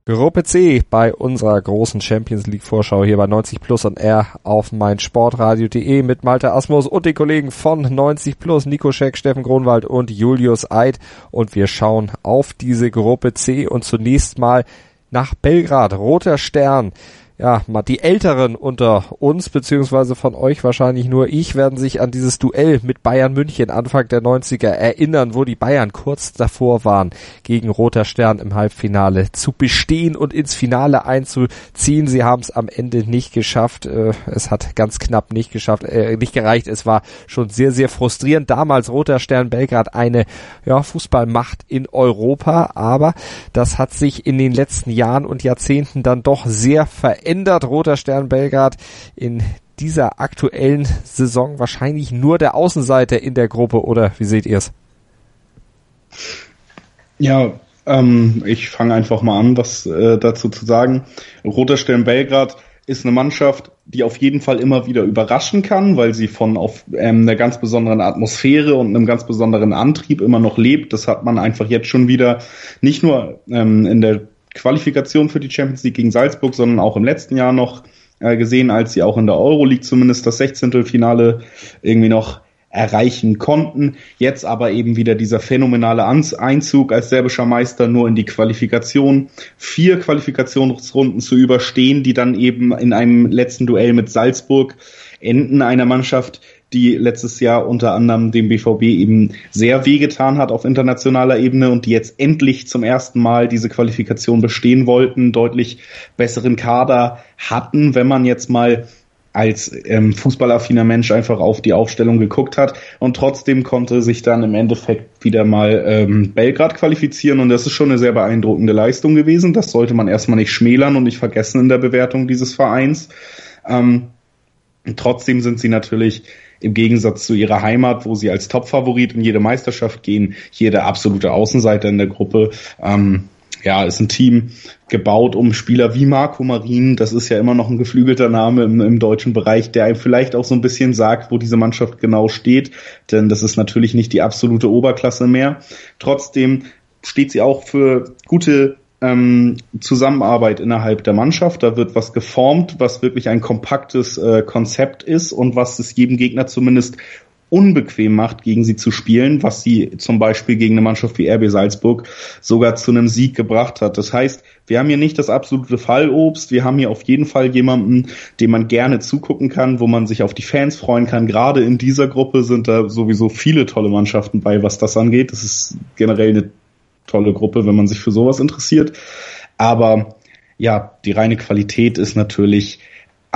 Gruppe C bei unserer großen Champions League Vorschau hier bei 90 Plus und R auf meinsportradio.de mit Malte Asmus und den Kollegen von 90 Plus, Nico Scheck, Steffen Gronwald und Julius Eid. Und wir schauen auf diese Gruppe C und zunächst mal nach Belgrad. Roter Stern ja, mal die Älteren unter uns, beziehungsweise von euch wahrscheinlich nur ich, werden sich an dieses Duell mit Bayern München Anfang der 90er erinnern, wo die Bayern kurz davor waren, gegen Roter Stern im Halbfinale zu bestehen und ins Finale einzuziehen. Sie haben es am Ende nicht geschafft. Äh, es hat ganz knapp nicht geschafft, äh, nicht gereicht. Es war schon sehr, sehr frustrierend. Damals Roter Stern Belgrad eine ja, Fußballmacht in Europa, aber das hat sich in den letzten Jahren und Jahrzehnten dann doch sehr verändert verändert Roter Stern Belgrad in dieser aktuellen Saison wahrscheinlich nur der Außenseiter in der Gruppe oder wie seht ihr es? Ja, ähm, ich fange einfach mal an, was äh, dazu zu sagen. Roter Stern Belgrad ist eine Mannschaft, die auf jeden Fall immer wieder überraschen kann, weil sie von auf ähm, einer ganz besonderen Atmosphäre und einem ganz besonderen Antrieb immer noch lebt. Das hat man einfach jetzt schon wieder nicht nur ähm, in der Qualifikation für die Champions League gegen Salzburg, sondern auch im letzten Jahr noch äh, gesehen, als sie auch in der Euroleague zumindest das 16. Finale irgendwie noch erreichen konnten. Jetzt aber eben wieder dieser phänomenale Einzug als serbischer Meister nur in die Qualifikation. Vier Qualifikationsrunden zu überstehen, die dann eben in einem letzten Duell mit Salzburg enden einer Mannschaft, die letztes Jahr unter anderem dem BVB eben sehr wehgetan hat auf internationaler Ebene und die jetzt endlich zum ersten Mal diese Qualifikation bestehen wollten, deutlich besseren Kader hatten, wenn man jetzt mal als ähm, fußballaffiner Mensch einfach auf die Aufstellung geguckt hat und trotzdem konnte sich dann im Endeffekt wieder mal ähm, Belgrad qualifizieren und das ist schon eine sehr beeindruckende Leistung gewesen. Das sollte man erstmal nicht schmälern und nicht vergessen in der Bewertung dieses Vereins. Ähm, trotzdem sind sie natürlich im Gegensatz zu ihrer Heimat, wo sie als Topfavorit in jede Meisterschaft gehen, hier der absolute Außenseiter in der Gruppe. Ähm, ja, ist ein Team gebaut um Spieler wie Marco Marin. Das ist ja immer noch ein geflügelter Name im, im, deutschen Bereich, der einem vielleicht auch so ein bisschen sagt, wo diese Mannschaft genau steht. Denn das ist natürlich nicht die absolute Oberklasse mehr. Trotzdem steht sie auch für gute ähm, Zusammenarbeit innerhalb der Mannschaft. Da wird was geformt, was wirklich ein kompaktes äh, Konzept ist und was es jedem Gegner zumindest unbequem macht, gegen sie zu spielen, was sie zum Beispiel gegen eine Mannschaft wie RB Salzburg sogar zu einem Sieg gebracht hat. Das heißt, wir haben hier nicht das absolute Fallobst, wir haben hier auf jeden Fall jemanden, dem man gerne zugucken kann, wo man sich auf die Fans freuen kann. Gerade in dieser Gruppe sind da sowieso viele tolle Mannschaften bei, was das angeht. Das ist generell eine tolle Gruppe, wenn man sich für sowas interessiert. Aber ja, die reine Qualität ist natürlich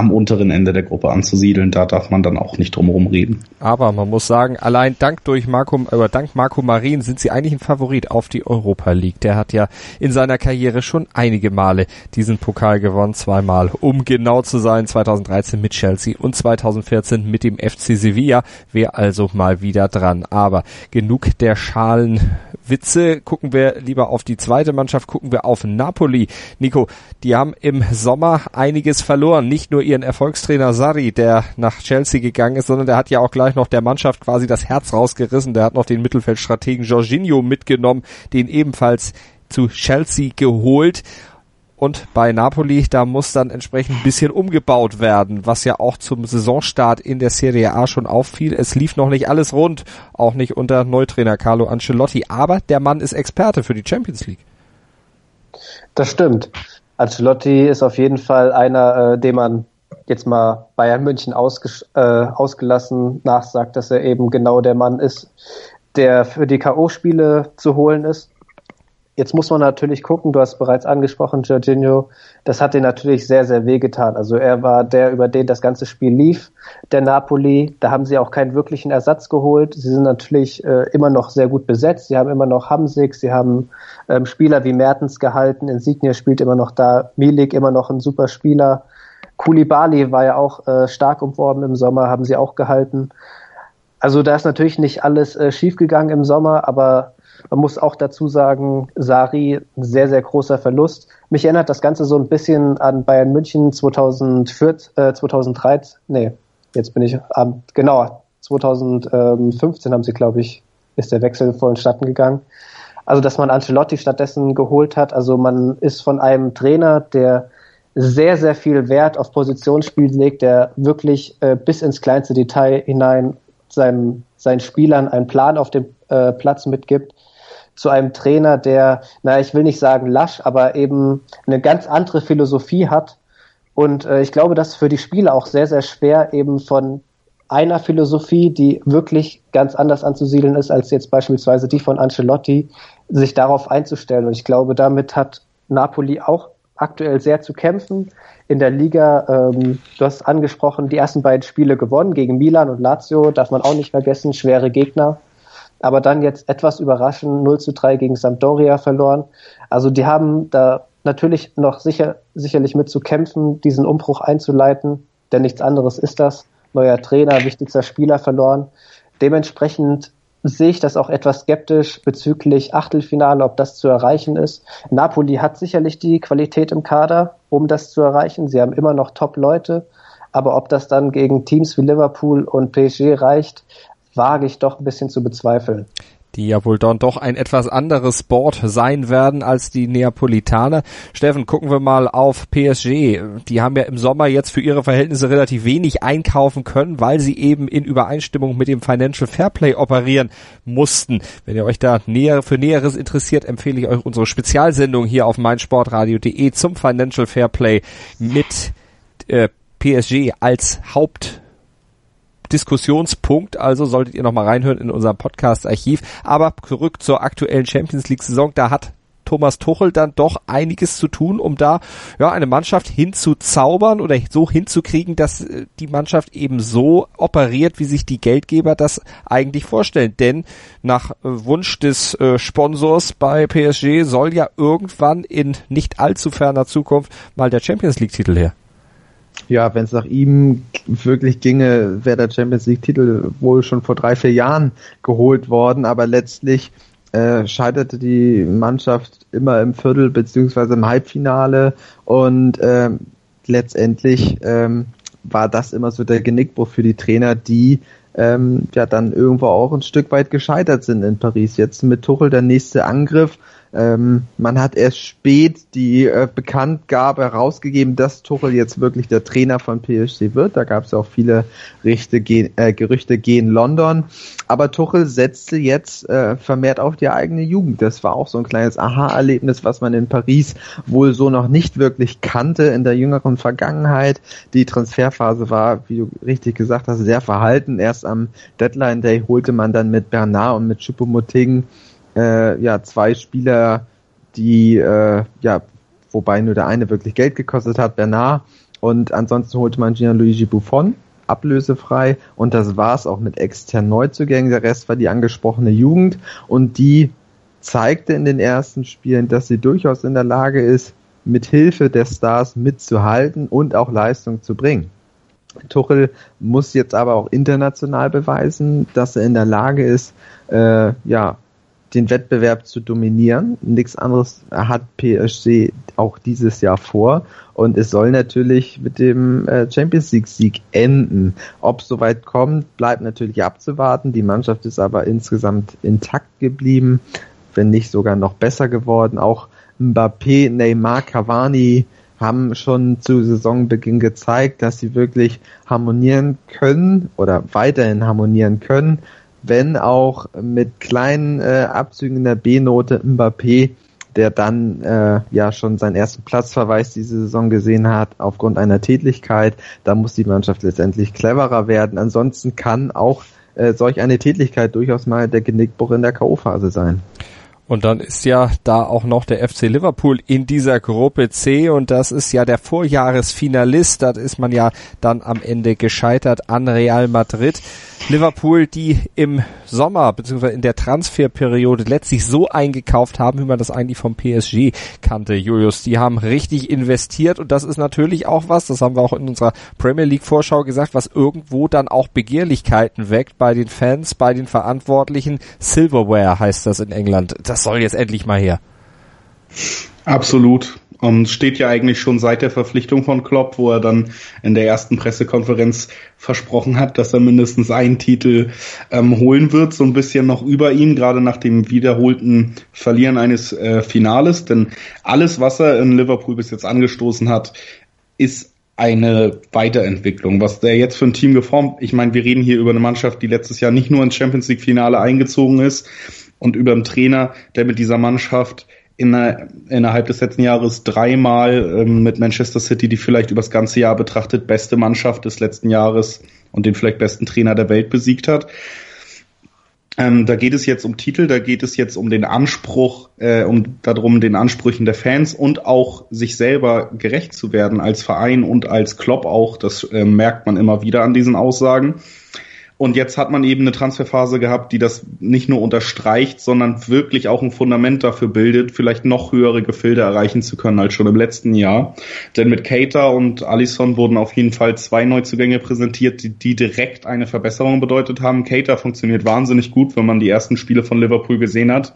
am unteren Ende der Gruppe anzusiedeln. Da darf man dann auch nicht drumherum reden. Aber man muss sagen, allein dank durch Marco, äh, dank Marco Marin sind sie eigentlich ein Favorit auf die Europa League. Der hat ja in seiner Karriere schon einige Male diesen Pokal gewonnen, zweimal, um genau zu sein, 2013 mit Chelsea und 2014 mit dem FC Sevilla. Wäre also mal wieder dran. Aber genug der Schalen Witze. Gucken wir lieber auf die zweite Mannschaft, gucken wir auf Napoli. Nico, die haben im Sommer einiges verloren. Nicht nur ihren Erfolgstrainer Sarri, der nach Chelsea gegangen ist, sondern der hat ja auch gleich noch der Mannschaft quasi das Herz rausgerissen. Der hat noch den Mittelfeldstrategen Jorginho mitgenommen, den ebenfalls zu Chelsea geholt. Und bei Napoli, da muss dann entsprechend ein bisschen umgebaut werden, was ja auch zum Saisonstart in der Serie A schon auffiel. Es lief noch nicht alles rund, auch nicht unter Neutrainer Carlo Ancelotti, aber der Mann ist Experte für die Champions League. Das stimmt. Ancelotti ist auf jeden Fall einer, äh, dem man jetzt mal Bayern München ausges äh, ausgelassen nachsagt, dass er eben genau der Mann ist, der für die K.O.-Spiele zu holen ist. Jetzt muss man natürlich gucken, du hast bereits angesprochen, Jorginho, das hat dir natürlich sehr, sehr wehgetan. Also er war der, über den das ganze Spiel lief, der Napoli. Da haben sie auch keinen wirklichen Ersatz geholt. Sie sind natürlich äh, immer noch sehr gut besetzt. Sie haben immer noch Hamsik, sie haben ähm, Spieler wie Mertens gehalten, Insignia spielt immer noch da, Milik immer noch ein super Spieler. Kulibali war ja auch äh, stark umworben im Sommer, haben sie auch gehalten. Also da ist natürlich nicht alles äh, schiefgegangen im Sommer, aber man muss auch dazu sagen, Sari, sehr, sehr großer Verlust. Mich erinnert das Ganze so ein bisschen an Bayern München 2004, äh, 2013, nee, jetzt bin ich am, genau, 2015 haben sie, glaube ich, ist der Wechsel vonstatten gegangen. Also, dass man Ancelotti stattdessen geholt hat. Also, man ist von einem Trainer, der sehr, sehr viel Wert auf Positionsspiel legt, der wirklich äh, bis ins kleinste Detail hinein seinen, seinen Spielern einen Plan auf dem äh, Platz mitgibt, zu einem Trainer, der, na, ich will nicht sagen lasch, aber eben eine ganz andere Philosophie hat. Und äh, ich glaube, das ist für die Spieler auch sehr, sehr schwer, eben von einer Philosophie, die wirklich ganz anders anzusiedeln ist, als jetzt beispielsweise die von Ancelotti, sich darauf einzustellen. Und ich glaube, damit hat Napoli auch aktuell sehr zu kämpfen. In der Liga, ähm, du hast angesprochen, die ersten beiden Spiele gewonnen gegen Milan und Lazio, darf man auch nicht vergessen, schwere Gegner aber dann jetzt etwas überraschend 0 zu 3 gegen Sampdoria verloren. Also die haben da natürlich noch sicher, sicherlich mit zu kämpfen, diesen Umbruch einzuleiten, denn nichts anderes ist das. Neuer Trainer, wichtigster Spieler verloren. Dementsprechend sehe ich das auch etwas skeptisch bezüglich Achtelfinale, ob das zu erreichen ist. Napoli hat sicherlich die Qualität im Kader, um das zu erreichen. Sie haben immer noch Top-Leute. Aber ob das dann gegen Teams wie Liverpool und PSG reicht, wage ich doch ein bisschen zu bezweifeln. Die ja wohl dann doch ein etwas anderes Board sein werden als die Neapolitaner. Steffen, gucken wir mal auf PSG. Die haben ja im Sommer jetzt für ihre Verhältnisse relativ wenig einkaufen können, weil sie eben in Übereinstimmung mit dem Financial Fairplay operieren mussten. Wenn ihr euch da näher für Näheres interessiert, empfehle ich euch unsere Spezialsendung hier auf meinsportradio.de zum Financial Fairplay mit äh, PSG als Haupt Diskussionspunkt, also solltet ihr nochmal reinhören in unserem Podcast-Archiv. Aber zurück zur aktuellen Champions League-Saison, da hat Thomas Tuchel dann doch einiges zu tun, um da ja eine Mannschaft hinzuzaubern oder so hinzukriegen, dass äh, die Mannschaft eben so operiert, wie sich die Geldgeber das eigentlich vorstellen. Denn nach äh, Wunsch des äh, Sponsors bei PSG soll ja irgendwann in nicht allzu ferner Zukunft mal der Champions League Titel her. Ja, wenn es nach ihm wirklich ginge, wäre der Champions League-Titel wohl schon vor drei, vier Jahren geholt worden, aber letztlich äh, scheiterte die Mannschaft immer im Viertel beziehungsweise im Halbfinale. Und äh, letztendlich ähm, war das immer so der Genickbruch für die Trainer, die ähm, ja dann irgendwo auch ein Stück weit gescheitert sind in Paris. Jetzt mit Tuchel der nächste Angriff ähm, man hat erst spät die äh, Bekanntgabe herausgegeben, dass Tuchel jetzt wirklich der Trainer von PSG wird. Da gab es auch viele Richte, äh, Gerüchte gegen London. Aber Tuchel setzte jetzt äh, vermehrt auf die eigene Jugend. Das war auch so ein kleines Aha-Erlebnis, was man in Paris wohl so noch nicht wirklich kannte in der jüngeren Vergangenheit. Die Transferphase war, wie du richtig gesagt hast, sehr verhalten. Erst am Deadline Day holte man dann mit Bernard und mit Choupo-Moting äh, ja zwei Spieler, die äh, ja, wobei nur der eine wirklich Geld gekostet hat, Bernard, und ansonsten holte man Gianluigi Buffon ablösefrei und das war's auch mit externen Neuzugängen. Der Rest war die angesprochene Jugend und die zeigte in den ersten Spielen, dass sie durchaus in der Lage ist, mit Hilfe der Stars mitzuhalten und auch Leistung zu bringen. Tuchel muss jetzt aber auch international beweisen, dass er in der Lage ist, äh, ja, den Wettbewerb zu dominieren. Nichts anderes hat PSG auch dieses Jahr vor. Und es soll natürlich mit dem äh, Champions League Sieg enden. Ob es soweit kommt, bleibt natürlich abzuwarten. Die Mannschaft ist aber insgesamt intakt geblieben, wenn nicht sogar noch besser geworden. Auch Mbappé, Neymar, Cavani haben schon zu Saisonbeginn gezeigt, dass sie wirklich harmonieren können oder weiterhin harmonieren können wenn auch mit kleinen äh, Abzügen in der B-Note Mbappé, der dann äh, ja schon seinen ersten Platzverweis diese Saison gesehen hat aufgrund einer Tätigkeit. Da muss die Mannschaft letztendlich cleverer werden. Ansonsten kann auch äh, solch eine Tätigkeit durchaus mal der Genickbruch in der K.O.-Phase sein. Und dann ist ja da auch noch der FC Liverpool in dieser Gruppe C und das ist ja der Vorjahresfinalist. Da ist man ja dann am Ende gescheitert an Real Madrid. Liverpool, die im Sommer bzw. in der Transferperiode letztlich so eingekauft haben, wie man das eigentlich vom PSG kannte, Julius. Die haben richtig investiert und das ist natürlich auch was, das haben wir auch in unserer Premier League Vorschau gesagt, was irgendwo dann auch Begehrlichkeiten weckt bei den Fans, bei den Verantwortlichen. Silverware heißt das in England. Das soll jetzt endlich mal her. Absolut. Und steht ja eigentlich schon seit der Verpflichtung von Klopp, wo er dann in der ersten Pressekonferenz versprochen hat, dass er mindestens einen Titel ähm, holen wird, so ein bisschen noch über ihn, gerade nach dem wiederholten Verlieren eines äh, Finales. Denn alles, was er in Liverpool bis jetzt angestoßen hat, ist eine Weiterentwicklung. Was der jetzt für ein Team geformt, ich meine, wir reden hier über eine Mannschaft, die letztes Jahr nicht nur ins Champions League Finale eingezogen ist und über einen Trainer, der mit dieser Mannschaft in, innerhalb des letzten Jahres dreimal ähm, mit Manchester City die vielleicht übers ganze Jahr betrachtet beste Mannschaft des letzten Jahres und den vielleicht besten Trainer der Welt besiegt hat. Ähm, da geht es jetzt um Titel, da geht es jetzt um den Anspruch, äh, um darum, den Ansprüchen der Fans und auch sich selber gerecht zu werden als Verein und als Klopp auch. Das äh, merkt man immer wieder an diesen Aussagen. Und jetzt hat man eben eine Transferphase gehabt, die das nicht nur unterstreicht, sondern wirklich auch ein Fundament dafür bildet, vielleicht noch höhere Gefilde erreichen zu können als schon im letzten Jahr. Denn mit Cater und Allison wurden auf jeden Fall zwei Neuzugänge präsentiert, die, die direkt eine Verbesserung bedeutet haben. Cater funktioniert wahnsinnig gut, wenn man die ersten Spiele von Liverpool gesehen hat.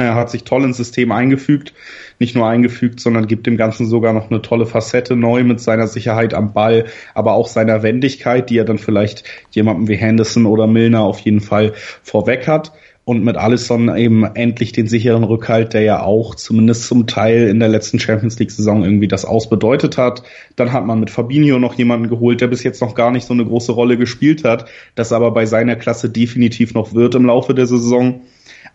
Er hat sich toll ins System eingefügt, nicht nur eingefügt, sondern gibt dem Ganzen sogar noch eine tolle Facette neu mit seiner Sicherheit am Ball, aber auch seiner Wendigkeit, die er dann vielleicht jemandem wie Henderson oder Milner auf jeden Fall vorweg hat. Und mit Alisson eben endlich den sicheren Rückhalt, der ja auch zumindest zum Teil in der letzten Champions League Saison irgendwie das ausbedeutet hat. Dann hat man mit Fabinho noch jemanden geholt, der bis jetzt noch gar nicht so eine große Rolle gespielt hat, das aber bei seiner Klasse definitiv noch wird im Laufe der Saison.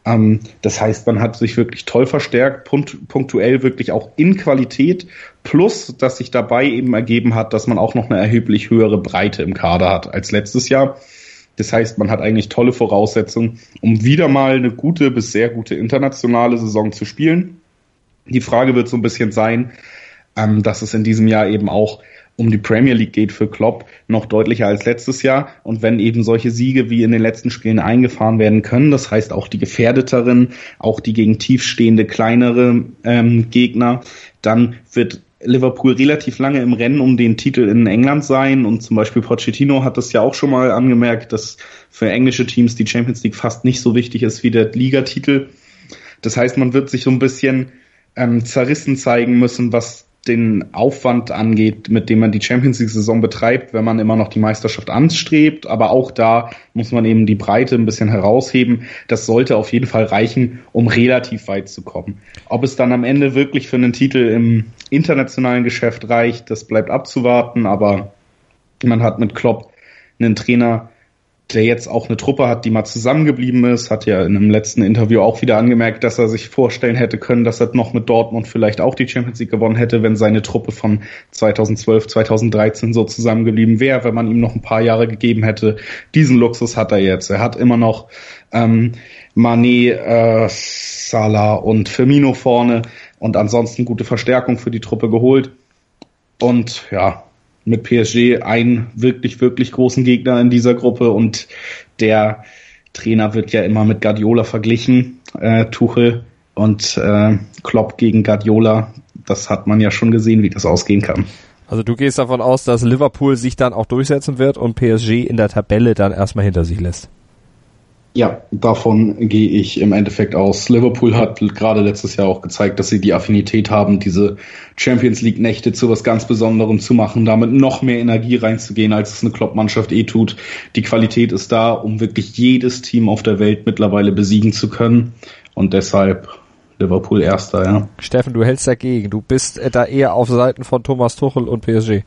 Ähm, das heißt, man hat sich wirklich toll verstärkt, punktuell wirklich auch in Qualität, plus dass sich dabei eben ergeben hat, dass man auch noch eine erheblich höhere Breite im Kader hat als letztes Jahr. Das heißt, man hat eigentlich tolle Voraussetzungen, um wieder mal eine gute bis sehr gute internationale Saison zu spielen. Die Frage wird so ein bisschen sein, ähm, dass es in diesem Jahr eben auch um die Premier League geht für Klopp noch deutlicher als letztes Jahr. Und wenn eben solche Siege wie in den letzten Spielen eingefahren werden können, das heißt auch die gefährdeteren, auch die gegen tiefstehende kleinere ähm, Gegner, dann wird Liverpool relativ lange im Rennen um den Titel in England sein und zum Beispiel Pochettino hat das ja auch schon mal angemerkt, dass für englische Teams die Champions League fast nicht so wichtig ist wie der Ligatitel. Das heißt, man wird sich so ein bisschen ähm, zerrissen zeigen müssen, was den Aufwand angeht, mit dem man die Champions League Saison betreibt, wenn man immer noch die Meisterschaft anstrebt. Aber auch da muss man eben die Breite ein bisschen herausheben. Das sollte auf jeden Fall reichen, um relativ weit zu kommen. Ob es dann am Ende wirklich für einen Titel im internationalen Geschäft reicht, das bleibt abzuwarten. Aber man hat mit Klopp einen Trainer, der jetzt auch eine Truppe hat, die mal zusammengeblieben ist, hat ja in einem letzten Interview auch wieder angemerkt, dass er sich vorstellen hätte können, dass er noch mit Dortmund vielleicht auch die Champions League gewonnen hätte, wenn seine Truppe von 2012, 2013 so zusammengeblieben wäre, wenn man ihm noch ein paar Jahre gegeben hätte. Diesen Luxus hat er jetzt. Er hat immer noch ähm, Mané, äh, Salah und Firmino vorne und ansonsten gute Verstärkung für die Truppe geholt. Und ja, mit PSG einen wirklich, wirklich großen Gegner in dieser Gruppe und der Trainer wird ja immer mit Guardiola verglichen, äh, Tuchel und äh, Klopp gegen Guardiola. Das hat man ja schon gesehen, wie das ausgehen kann. Also du gehst davon aus, dass Liverpool sich dann auch durchsetzen wird und PSG in der Tabelle dann erstmal hinter sich lässt. Ja, davon gehe ich im Endeffekt aus. Liverpool hat gerade letztes Jahr auch gezeigt, dass sie die Affinität haben, diese Champions League Nächte zu was ganz Besonderem zu machen, damit noch mehr Energie reinzugehen, als es eine Klopp-Mannschaft eh tut. Die Qualität ist da, um wirklich jedes Team auf der Welt mittlerweile besiegen zu können. Und deshalb Liverpool erster, ja. Steffen, du hältst dagegen. Du bist da eher auf Seiten von Thomas Tuchel und PSG.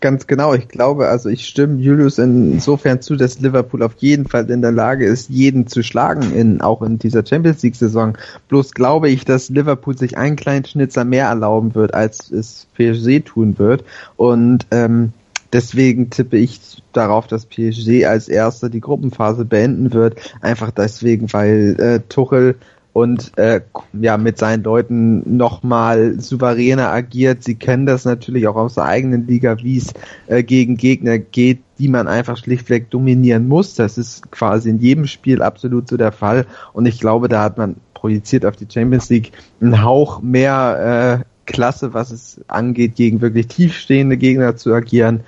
Ganz genau. Ich glaube, also ich stimme Julius insofern zu, dass Liverpool auf jeden Fall in der Lage ist, jeden zu schlagen, in, auch in dieser Champions League Saison. Bloß glaube ich, dass Liverpool sich einen kleinen Schnitzer mehr erlauben wird, als es PSG tun wird. Und ähm, deswegen tippe ich darauf, dass PSG als erster die Gruppenphase beenden wird. Einfach deswegen, weil äh, Tuchel und äh, ja mit seinen Leuten nochmal souveräner agiert. Sie kennen das natürlich auch aus der eigenen Liga, wie es äh, gegen Gegner geht, die man einfach schlichtweg dominieren muss. Das ist quasi in jedem Spiel absolut so der Fall. Und ich glaube, da hat man projiziert auf die Champions League einen Hauch mehr äh, Klasse, was es angeht, gegen wirklich tiefstehende Gegner zu agieren.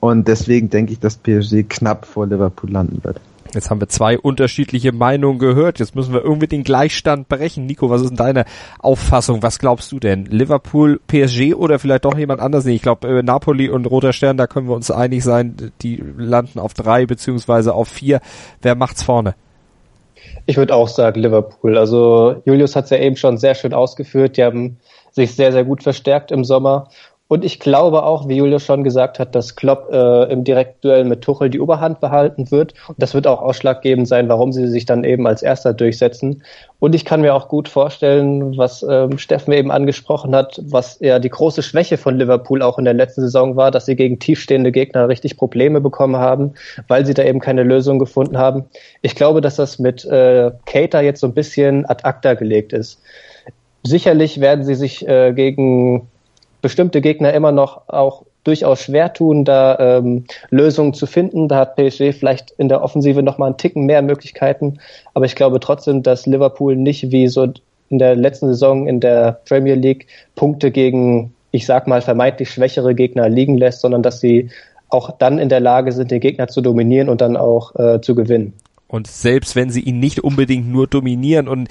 Und deswegen denke ich, dass PSG knapp vor Liverpool landen wird. Jetzt haben wir zwei unterschiedliche Meinungen gehört. Jetzt müssen wir irgendwie den Gleichstand brechen. Nico, was ist denn deine Auffassung? Was glaubst du denn? Liverpool, PSG oder vielleicht doch jemand anders? Ich glaube, äh, Napoli und Roter Stern, da können wir uns einig sein. Die landen auf drei beziehungsweise auf vier. Wer macht's vorne? Ich würde auch sagen Liverpool. Also Julius hat es ja eben schon sehr schön ausgeführt. Die haben sich sehr, sehr gut verstärkt im Sommer und ich glaube auch, wie Julius schon gesagt hat, dass Klopp äh, im Direktduell mit Tuchel die Oberhand behalten wird. Und das wird auch ausschlaggebend sein, warum sie sich dann eben als Erster durchsetzen. Und ich kann mir auch gut vorstellen, was ähm, Steffen eben angesprochen hat, was ja die große Schwäche von Liverpool auch in der letzten Saison war, dass sie gegen tiefstehende Gegner richtig Probleme bekommen haben, weil sie da eben keine Lösung gefunden haben. Ich glaube, dass das mit äh, Cater jetzt so ein bisschen ad acta gelegt ist. Sicherlich werden sie sich äh, gegen bestimmte Gegner immer noch auch durchaus schwer tun, da ähm, Lösungen zu finden. Da hat PSG vielleicht in der Offensive noch mal einen Ticken mehr Möglichkeiten. Aber ich glaube trotzdem, dass Liverpool nicht wie so in der letzten Saison in der Premier League Punkte gegen, ich sag mal, vermeintlich schwächere Gegner liegen lässt, sondern dass sie auch dann in der Lage sind, den Gegner zu dominieren und dann auch äh, zu gewinnen. Und selbst wenn sie ihn nicht unbedingt nur dominieren und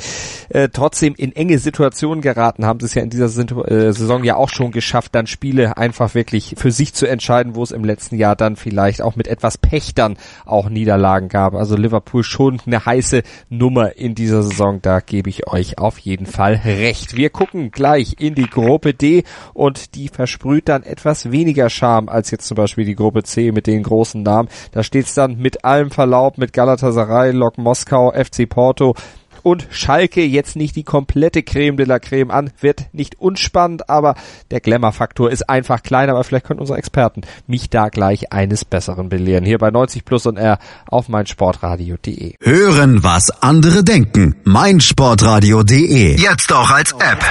äh, trotzdem in enge Situationen geraten, haben sie es ja in dieser äh, Saison ja auch schon geschafft, dann Spiele einfach wirklich für sich zu entscheiden, wo es im letzten Jahr dann vielleicht auch mit etwas Pech dann auch Niederlagen gab. Also Liverpool schon eine heiße Nummer in dieser Saison, da gebe ich euch auf jeden Fall recht. Wir gucken gleich in die Gruppe D und die versprüht dann etwas weniger Charme als jetzt zum Beispiel die Gruppe C mit den großen Namen. Da steht es dann mit allem Verlaub mit Galatasaray Galatasaray, Lok Moskau, FC Porto, und Schalke jetzt nicht die komplette Creme de la Creme an, wird nicht unspannend, aber der Glamour-Faktor ist einfach klein, aber vielleicht können unsere Experten mich da gleich eines Besseren belehren. Hier bei 90 Plus und R auf meinsportradio.de. Hören, was andere denken. meinsportradio.de. Jetzt auch als App.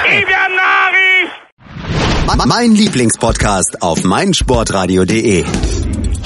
Mein Lieblingspodcast auf meinsportradio.de.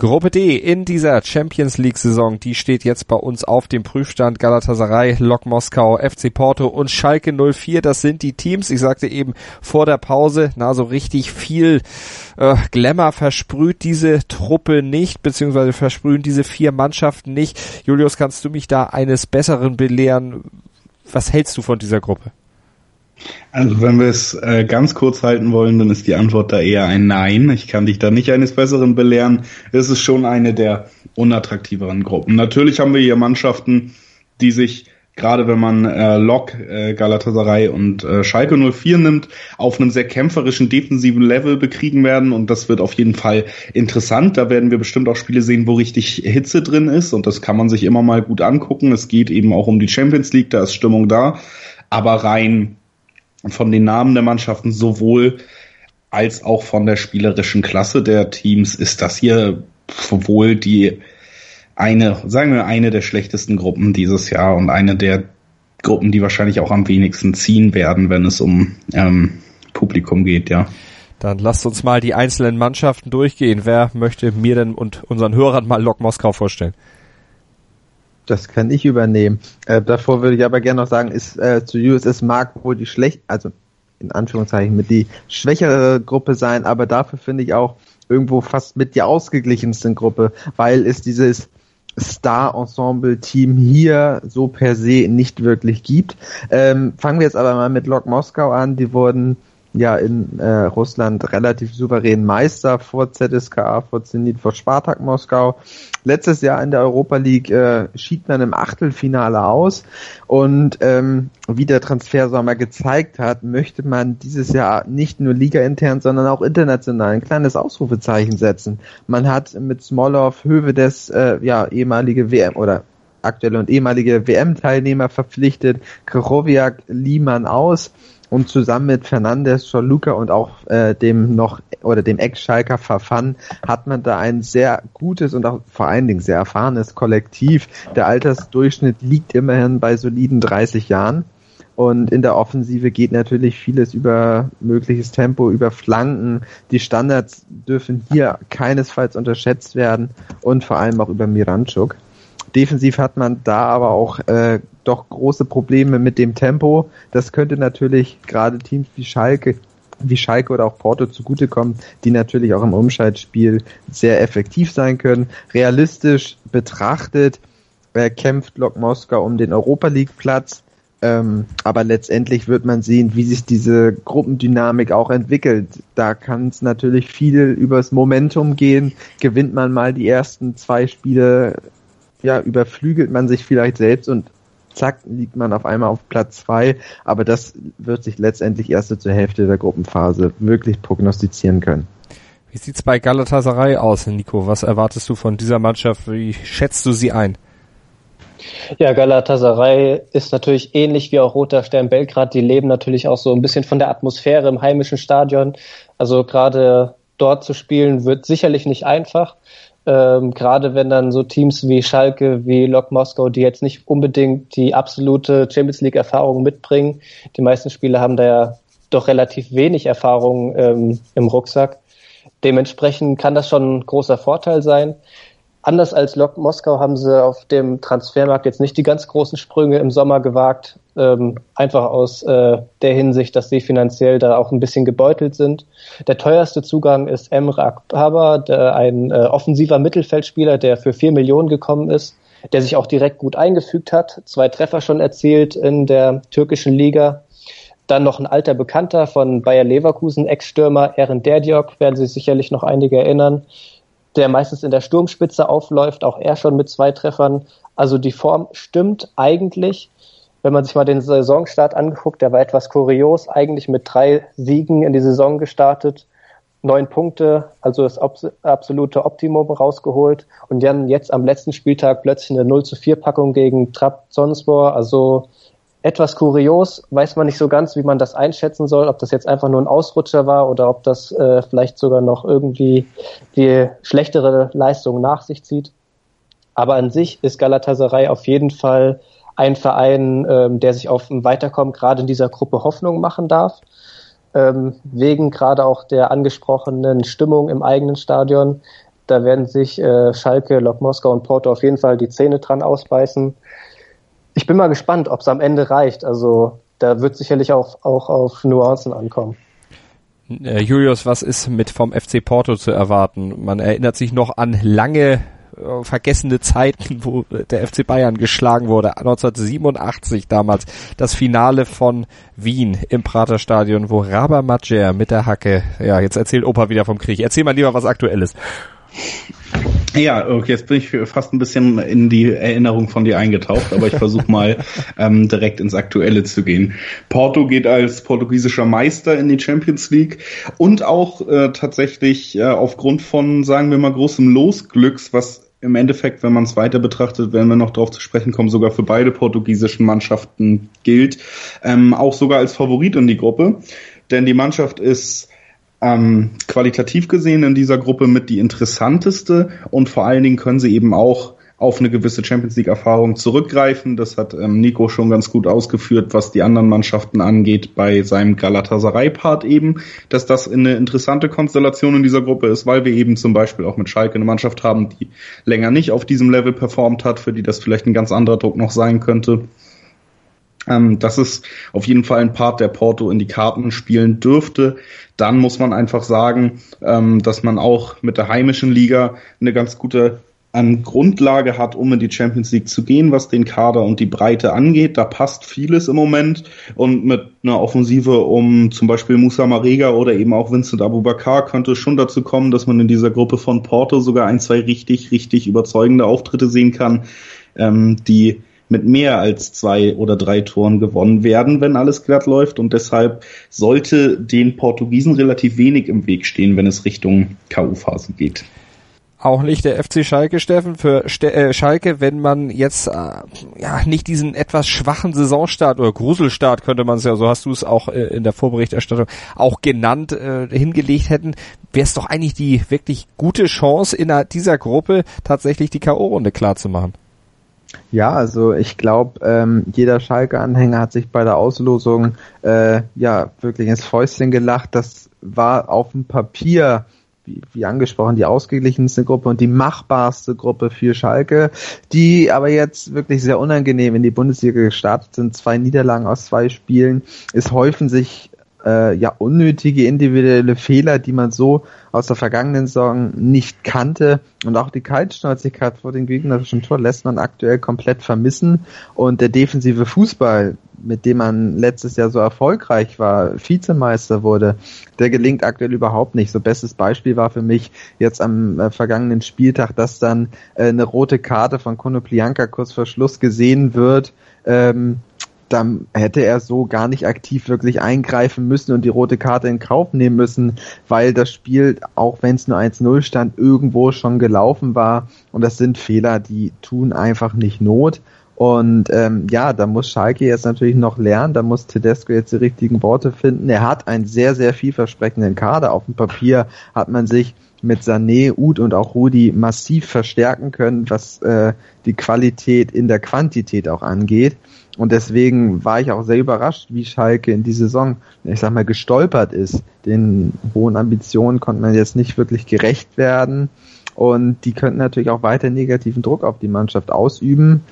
Gruppe D in dieser Champions League Saison, die steht jetzt bei uns auf dem Prüfstand Galatasaray, Lok Moskau, FC Porto und Schalke 04. Das sind die Teams. Ich sagte eben vor der Pause, na so richtig viel äh, Glamour versprüht diese Truppe nicht, beziehungsweise versprühen diese vier Mannschaften nicht. Julius, kannst du mich da eines Besseren belehren? Was hältst du von dieser Gruppe? Also wenn wir es äh, ganz kurz halten wollen, dann ist die Antwort da eher ein Nein. Ich kann dich da nicht eines Besseren belehren. Es ist schon eine der unattraktiveren Gruppen. Natürlich haben wir hier Mannschaften, die sich gerade wenn man äh, Lok, äh, Galatasaray und äh, Schalke 04 nimmt, auf einem sehr kämpferischen defensiven Level bekriegen werden und das wird auf jeden Fall interessant. Da werden wir bestimmt auch Spiele sehen, wo richtig Hitze drin ist und das kann man sich immer mal gut angucken. Es geht eben auch um die Champions League, da ist Stimmung da, aber rein von den Namen der Mannschaften sowohl als auch von der spielerischen Klasse der Teams ist das hier wohl die eine, sagen wir, eine der schlechtesten Gruppen dieses Jahr und eine der Gruppen, die wahrscheinlich auch am wenigsten ziehen werden, wenn es um ähm, Publikum geht, ja. Dann lasst uns mal die einzelnen Mannschaften durchgehen. Wer möchte mir denn und unseren Hörern mal Lok Moskau vorstellen? Das kann ich übernehmen. Äh, davor würde ich aber gerne noch sagen, ist äh, zu USS mag wohl die schlecht, also in Anführungszeichen mit die schwächere Gruppe sein, aber dafür finde ich auch irgendwo fast mit die ausgeglichenste Gruppe, weil es dieses Star-Ensemble-Team hier so per se nicht wirklich gibt. Ähm, fangen wir jetzt aber mal mit Lok Moskau an. Die wurden ja in äh, Russland relativ souverän Meister vor ZSKA, vor Zenit, vor Spartak Moskau. Letztes Jahr in der Europa League äh, schied man im Achtelfinale aus und ähm, wie der Transfersommer gezeigt hat, möchte man dieses Jahr nicht nur Liga intern, sondern auch international ein kleines Ausrufezeichen setzen. Man hat mit Smolov Hövedes äh, ja ehemalige WM oder aktuelle und ehemalige WM-Teilnehmer verpflichtet, Krochowiak lieh man aus und zusammen mit Fernandes, Luca und auch äh, dem noch oder dem Ex-Schalker Verfan hat man da ein sehr gutes und auch vor allen Dingen sehr erfahrenes Kollektiv. Der Altersdurchschnitt liegt immerhin bei soliden 30 Jahren. Und in der Offensive geht natürlich vieles über mögliches Tempo, über Flanken. Die Standards dürfen hier keinesfalls unterschätzt werden und vor allem auch über Miranchuk. Defensiv hat man da aber auch äh, doch große Probleme mit dem Tempo. Das könnte natürlich gerade Teams wie Schalke wie Schalke oder auch Porto zugutekommen, die natürlich auch im Umschaltspiel sehr effektiv sein können. Realistisch betrachtet äh, kämpft Lok Moskau um den Europa League Platz. Ähm, aber letztendlich wird man sehen, wie sich diese Gruppendynamik auch entwickelt. Da kann es natürlich viel übers Momentum gehen. Gewinnt man mal die ersten zwei Spiele ja, überflügelt man sich vielleicht selbst und zack, liegt man auf einmal auf Platz zwei. Aber das wird sich letztendlich erst zur Hälfte der Gruppenphase wirklich prognostizieren können. Wie sieht's bei Galatasaray aus, Nico? Was erwartest du von dieser Mannschaft? Wie schätzt du sie ein? Ja, Galatasaray ist natürlich ähnlich wie auch Roter Stern Belgrad. Die leben natürlich auch so ein bisschen von der Atmosphäre im heimischen Stadion. Also gerade dort zu spielen wird sicherlich nicht einfach. Ähm, gerade wenn dann so Teams wie Schalke, wie Lok Moskau, die jetzt nicht unbedingt die absolute Champions League Erfahrung mitbringen. Die meisten Spieler haben da ja doch relativ wenig Erfahrung ähm, im Rucksack. Dementsprechend kann das schon ein großer Vorteil sein. Anders als Lok Moskau haben sie auf dem Transfermarkt jetzt nicht die ganz großen Sprünge im Sommer gewagt. Ähm, einfach aus äh, der Hinsicht, dass sie finanziell da auch ein bisschen gebeutelt sind. Der teuerste Zugang ist Emre Akbaba, ein äh, offensiver Mittelfeldspieler, der für vier Millionen gekommen ist, der sich auch direkt gut eingefügt hat, zwei Treffer schon erzielt in der türkischen Liga. Dann noch ein alter Bekannter von Bayer Leverkusen, Ex-Stürmer Eren Derdiok, werden sich sicherlich noch einige erinnern, der meistens in der Sturmspitze aufläuft, auch er schon mit zwei Treffern. Also die Form stimmt eigentlich. Wenn man sich mal den Saisonstart angeguckt, der war etwas kurios, eigentlich mit drei Siegen in die Saison gestartet, neun Punkte, also das absolute Optimum rausgeholt und dann jetzt am letzten Spieltag plötzlich eine 0 zu 4 Packung gegen Trabzonspor, also etwas kurios, weiß man nicht so ganz, wie man das einschätzen soll, ob das jetzt einfach nur ein Ausrutscher war oder ob das äh, vielleicht sogar noch irgendwie die schlechtere Leistung nach sich zieht. Aber an sich ist Galatasaray auf jeden Fall ein Verein, ähm, der sich auf ein Weiterkommen gerade in dieser Gruppe Hoffnung machen darf. Ähm, wegen gerade auch der angesprochenen Stimmung im eigenen Stadion. Da werden sich äh, Schalke, Lok Moskau und Porto auf jeden Fall die Zähne dran ausbeißen ich bin mal gespannt, ob es am Ende reicht. Also da wird sicherlich auch, auch auf Nuancen ankommen. Äh, Julius, was ist mit vom FC Porto zu erwarten? Man erinnert sich noch an lange äh, vergessene Zeiten, wo der FC Bayern geschlagen wurde. 1987 damals das Finale von Wien im Praterstadion, wo Raber Majer mit der Hacke, ja, jetzt erzählt Opa wieder vom Krieg. Erzähl mal lieber was Aktuelles. Ja, okay, jetzt bin ich fast ein bisschen in die Erinnerung von dir eingetaucht, aber ich versuche mal <laughs> ähm, direkt ins Aktuelle zu gehen. Porto geht als portugiesischer Meister in die Champions League und auch äh, tatsächlich äh, aufgrund von, sagen wir mal, großem Losglücks, was im Endeffekt, wenn man es weiter betrachtet, wenn wir noch darauf zu sprechen kommen, sogar für beide portugiesischen Mannschaften gilt, ähm, auch sogar als Favorit in die Gruppe. Denn die Mannschaft ist ähm, qualitativ gesehen in dieser Gruppe mit die interessanteste und vor allen Dingen können sie eben auch auf eine gewisse Champions League Erfahrung zurückgreifen. Das hat ähm, Nico schon ganz gut ausgeführt, was die anderen Mannschaften angeht bei seinem Galatasaray-Part eben, dass das eine interessante Konstellation in dieser Gruppe ist, weil wir eben zum Beispiel auch mit Schalke eine Mannschaft haben, die länger nicht auf diesem Level performt hat, für die das vielleicht ein ganz anderer Druck noch sein könnte. Ähm, das ist auf jeden Fall ein Part, der Porto in die Karten spielen dürfte. Dann muss man einfach sagen, ähm, dass man auch mit der heimischen Liga eine ganz gute an Grundlage hat, um in die Champions League zu gehen, was den Kader und die Breite angeht. Da passt vieles im Moment und mit einer Offensive um zum Beispiel Musa Marega oder eben auch Vincent Abubakar könnte es schon dazu kommen, dass man in dieser Gruppe von Porto sogar ein, zwei richtig, richtig überzeugende Auftritte sehen kann, ähm, die mit mehr als zwei oder drei Toren gewonnen werden, wenn alles glatt läuft. Und deshalb sollte den Portugiesen relativ wenig im Weg stehen, wenn es Richtung K.O.-Phase geht. Auch nicht der FC Schalke, Steffen, für Ste äh, Schalke, wenn man jetzt äh, ja nicht diesen etwas schwachen Saisonstart oder Gruselstart könnte man es ja, so hast du es auch äh, in der Vorberichterstattung auch genannt, äh, hingelegt hätten, wäre es doch eigentlich die wirklich gute Chance in dieser Gruppe tatsächlich die K.O.-Runde klar zu machen. Ja, also ich glaube, ähm, jeder Schalke-Anhänger hat sich bei der Auslosung äh, ja wirklich ins Fäustchen gelacht. Das war auf dem Papier, wie, wie angesprochen, die ausgeglichenste Gruppe und die machbarste Gruppe für Schalke, die aber jetzt wirklich sehr unangenehm in die Bundesliga gestartet sind. Zwei Niederlagen aus zwei Spielen. Es häufen sich äh, ja unnötige individuelle Fehler, die man so aus der vergangenen Saison nicht kannte. Und auch die Kaltschnäuzigkeit vor dem gegnerischen Tor lässt man aktuell komplett vermissen. Und der defensive Fußball, mit dem man letztes Jahr so erfolgreich war, Vizemeister wurde, der gelingt aktuell überhaupt nicht. So bestes Beispiel war für mich jetzt am äh, vergangenen Spieltag, dass dann äh, eine rote Karte von Konoplianka kurz vor Schluss gesehen wird. Ähm, dann hätte er so gar nicht aktiv wirklich eingreifen müssen und die rote Karte in Kauf nehmen müssen, weil das Spiel, auch wenn es nur 1-0 stand, irgendwo schon gelaufen war. Und das sind Fehler, die tun einfach nicht Not. Und ähm, ja, da muss Schalke jetzt natürlich noch lernen, da muss Tedesco jetzt die richtigen Worte finden. Er hat einen sehr, sehr vielversprechenden Kader. Auf dem Papier hat man sich mit Sané, Ud und auch Rudi massiv verstärken können, was äh, die Qualität in der Quantität auch angeht. Und deswegen war ich auch sehr überrascht, wie Schalke in die Saison, ich sag mal, gestolpert ist. Den hohen Ambitionen konnte man jetzt nicht wirklich gerecht werden. Und die könnten natürlich auch weiter negativen Druck auf die Mannschaft ausüben.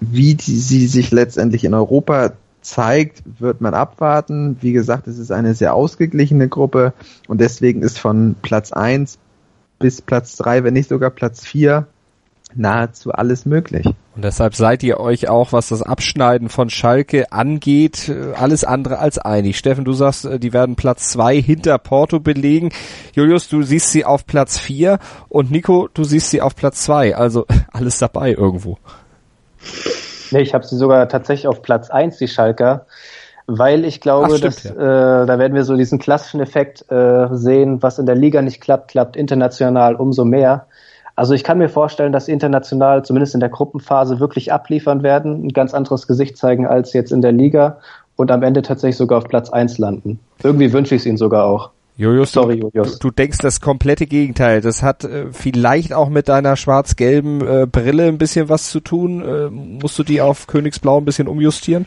Wie die, sie sich letztendlich in Europa zeigt, wird man abwarten. Wie gesagt, es ist eine sehr ausgeglichene Gruppe und deswegen ist von Platz eins bis Platz drei, wenn nicht sogar Platz vier, nahezu alles möglich. Und deshalb seid ihr euch auch, was das Abschneiden von Schalke angeht, äh, alles andere als einig. Steffen, du sagst, äh, die werden Platz zwei hinter Porto belegen. Julius, du siehst sie auf Platz vier und Nico, du siehst sie auf Platz zwei. Also <laughs> alles dabei irgendwo. Nee, ich habe sie sogar tatsächlich auf Platz eins, die Schalker, weil ich glaube, Ach, stimmt, dass ja. äh, da werden wir so diesen klassischen Effekt äh, sehen, was in der Liga nicht klappt, klappt international umso mehr. Also ich kann mir vorstellen, dass international zumindest in der Gruppenphase wirklich abliefern werden, ein ganz anderes Gesicht zeigen als jetzt in der Liga und am Ende tatsächlich sogar auf Platz eins landen. Irgendwie wünsche ich es ihnen sogar auch. Julius, Sorry, Julius. Du, du denkst das komplette Gegenteil. Das hat äh, vielleicht auch mit deiner schwarz-gelben äh, Brille ein bisschen was zu tun. Äh, musst du die auf Königsblau ein bisschen umjustieren?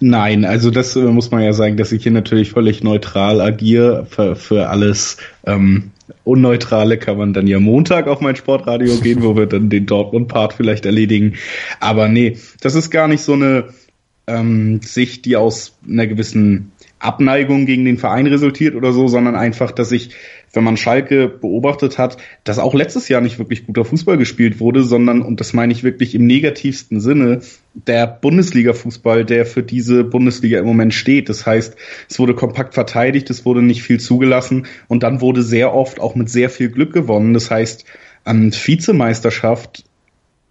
Nein, also das äh, muss man ja sagen, dass ich hier natürlich völlig neutral agiere. Für, für alles ähm, Unneutrale kann man dann ja Montag auf mein Sportradio gehen, wo wir dann den Dortmund-Part vielleicht erledigen. Aber nee, das ist gar nicht so eine ähm, Sicht, die aus einer gewissen Abneigung gegen den Verein resultiert oder so, sondern einfach, dass ich, wenn man Schalke beobachtet hat, dass auch letztes Jahr nicht wirklich guter Fußball gespielt wurde, sondern, und das meine ich wirklich im negativsten Sinne, der Bundesliga-Fußball, der für diese Bundesliga im Moment steht. Das heißt, es wurde kompakt verteidigt, es wurde nicht viel zugelassen und dann wurde sehr oft auch mit sehr viel Glück gewonnen. Das heißt, an Vizemeisterschaft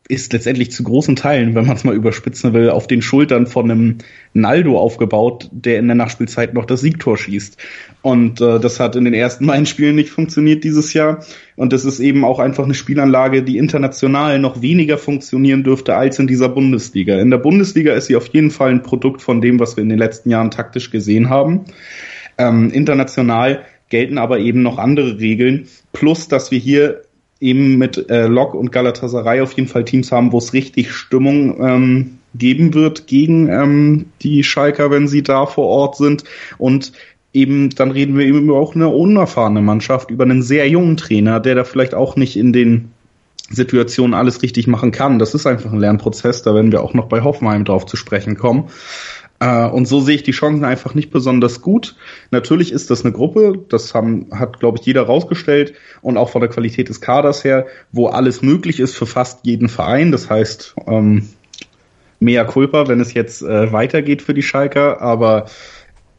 ist letztendlich zu großen Teilen, wenn man es mal überspitzen will, auf den Schultern von einem Naldo aufgebaut, der in der Nachspielzeit noch das Siegtor schießt. Und äh, das hat in den ersten <laughs> beiden Spielen nicht funktioniert dieses Jahr. Und das ist eben auch einfach eine Spielanlage, die international noch weniger funktionieren dürfte als in dieser Bundesliga. In der Bundesliga ist sie auf jeden Fall ein Produkt von dem, was wir in den letzten Jahren taktisch gesehen haben. Ähm, international gelten aber eben noch andere Regeln. Plus, dass wir hier eben mit äh, Lok und Galatasaray auf jeden Fall Teams haben, wo es richtig Stimmung ähm, geben wird gegen ähm, die Schalker, wenn sie da vor Ort sind. Und eben, dann reden wir eben über auch eine unerfahrene Mannschaft, über einen sehr jungen Trainer, der da vielleicht auch nicht in den Situationen alles richtig machen kann. Das ist einfach ein Lernprozess, da werden wir auch noch bei Hoffenheim drauf zu sprechen kommen. Äh, und so sehe ich die Chancen einfach nicht besonders gut. Natürlich ist das eine Gruppe, das haben, hat, glaube ich, jeder rausgestellt und auch von der Qualität des Kaders her, wo alles möglich ist für fast jeden Verein. Das heißt, ähm, mehr Culpa, wenn es jetzt äh, weitergeht für die Schalker, aber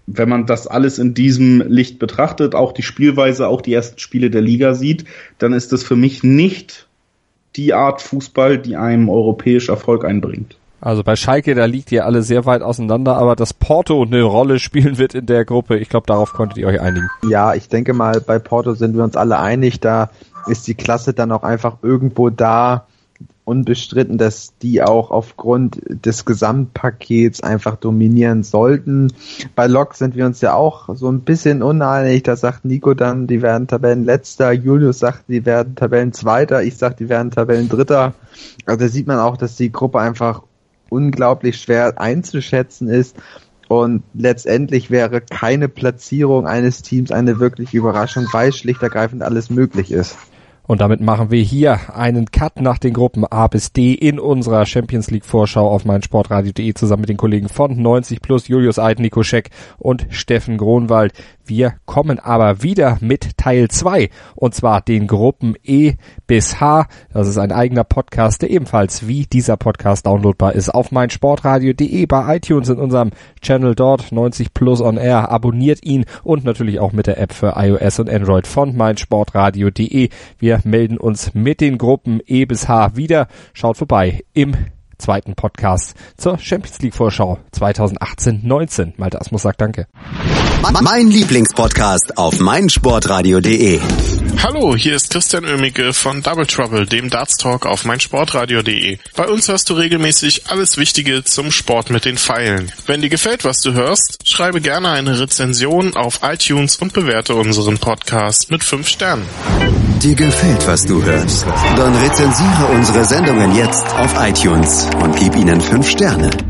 wenn man das alles in diesem Licht betrachtet, auch die Spielweise, auch die ersten Spiele der Liga sieht, dann ist das für mich nicht die Art Fußball, die einem europäisch Erfolg einbringt. Also bei Schalke, da liegt ihr alle sehr weit auseinander, aber dass Porto eine Rolle spielen wird in der Gruppe, ich glaube, darauf konntet ihr euch einigen. Ja, ich denke mal, bei Porto sind wir uns alle einig, da ist die Klasse dann auch einfach irgendwo da, unbestritten, dass die auch aufgrund des Gesamtpakets einfach dominieren sollten. Bei Lok sind wir uns ja auch so ein bisschen uneinig. Da sagt Nico dann, die werden Tabellenletzter. Julius sagt, die werden Tabellenzweiter. Ich sag, die werden Tabellendritter. Also da sieht man auch, dass die Gruppe einfach unglaublich schwer einzuschätzen ist. Und letztendlich wäre keine Platzierung eines Teams eine wirkliche Überraschung, weil schlicht ergreifend alles möglich ist. Und damit machen wir hier einen Cut nach den Gruppen A bis D in unserer Champions League Vorschau auf meinsportradio.de zusammen mit den Kollegen von 90 plus Julius Eid, Nico Scheck und Steffen Gronwald. Wir kommen aber wieder mit Teil 2 und zwar den Gruppen E bis H. Das ist ein eigener Podcast, der ebenfalls wie dieser Podcast downloadbar ist auf meinsportradio.de bei iTunes in unserem Channel dort 90 plus on air. Abonniert ihn und natürlich auch mit der App für iOS und Android von meinsportradio.de. Wir melden uns mit den Gruppen E bis H wieder. Schaut vorbei im zweiten Podcast zur Champions League Vorschau 2018-19. Malte Asmus sagt Danke. Mein Lieblingspodcast auf meinsportradio.de. Hallo, hier ist Christian Oemicke von Double Trouble, dem Darts Talk auf meinsportradio.de. Bei uns hörst du regelmäßig alles Wichtige zum Sport mit den Pfeilen. Wenn dir gefällt, was du hörst, schreibe gerne eine Rezension auf iTunes und bewerte unseren Podcast mit 5 Sternen. Dir gefällt, was du hörst? Dann rezensiere unsere Sendungen jetzt auf iTunes und gib ihnen 5 Sterne.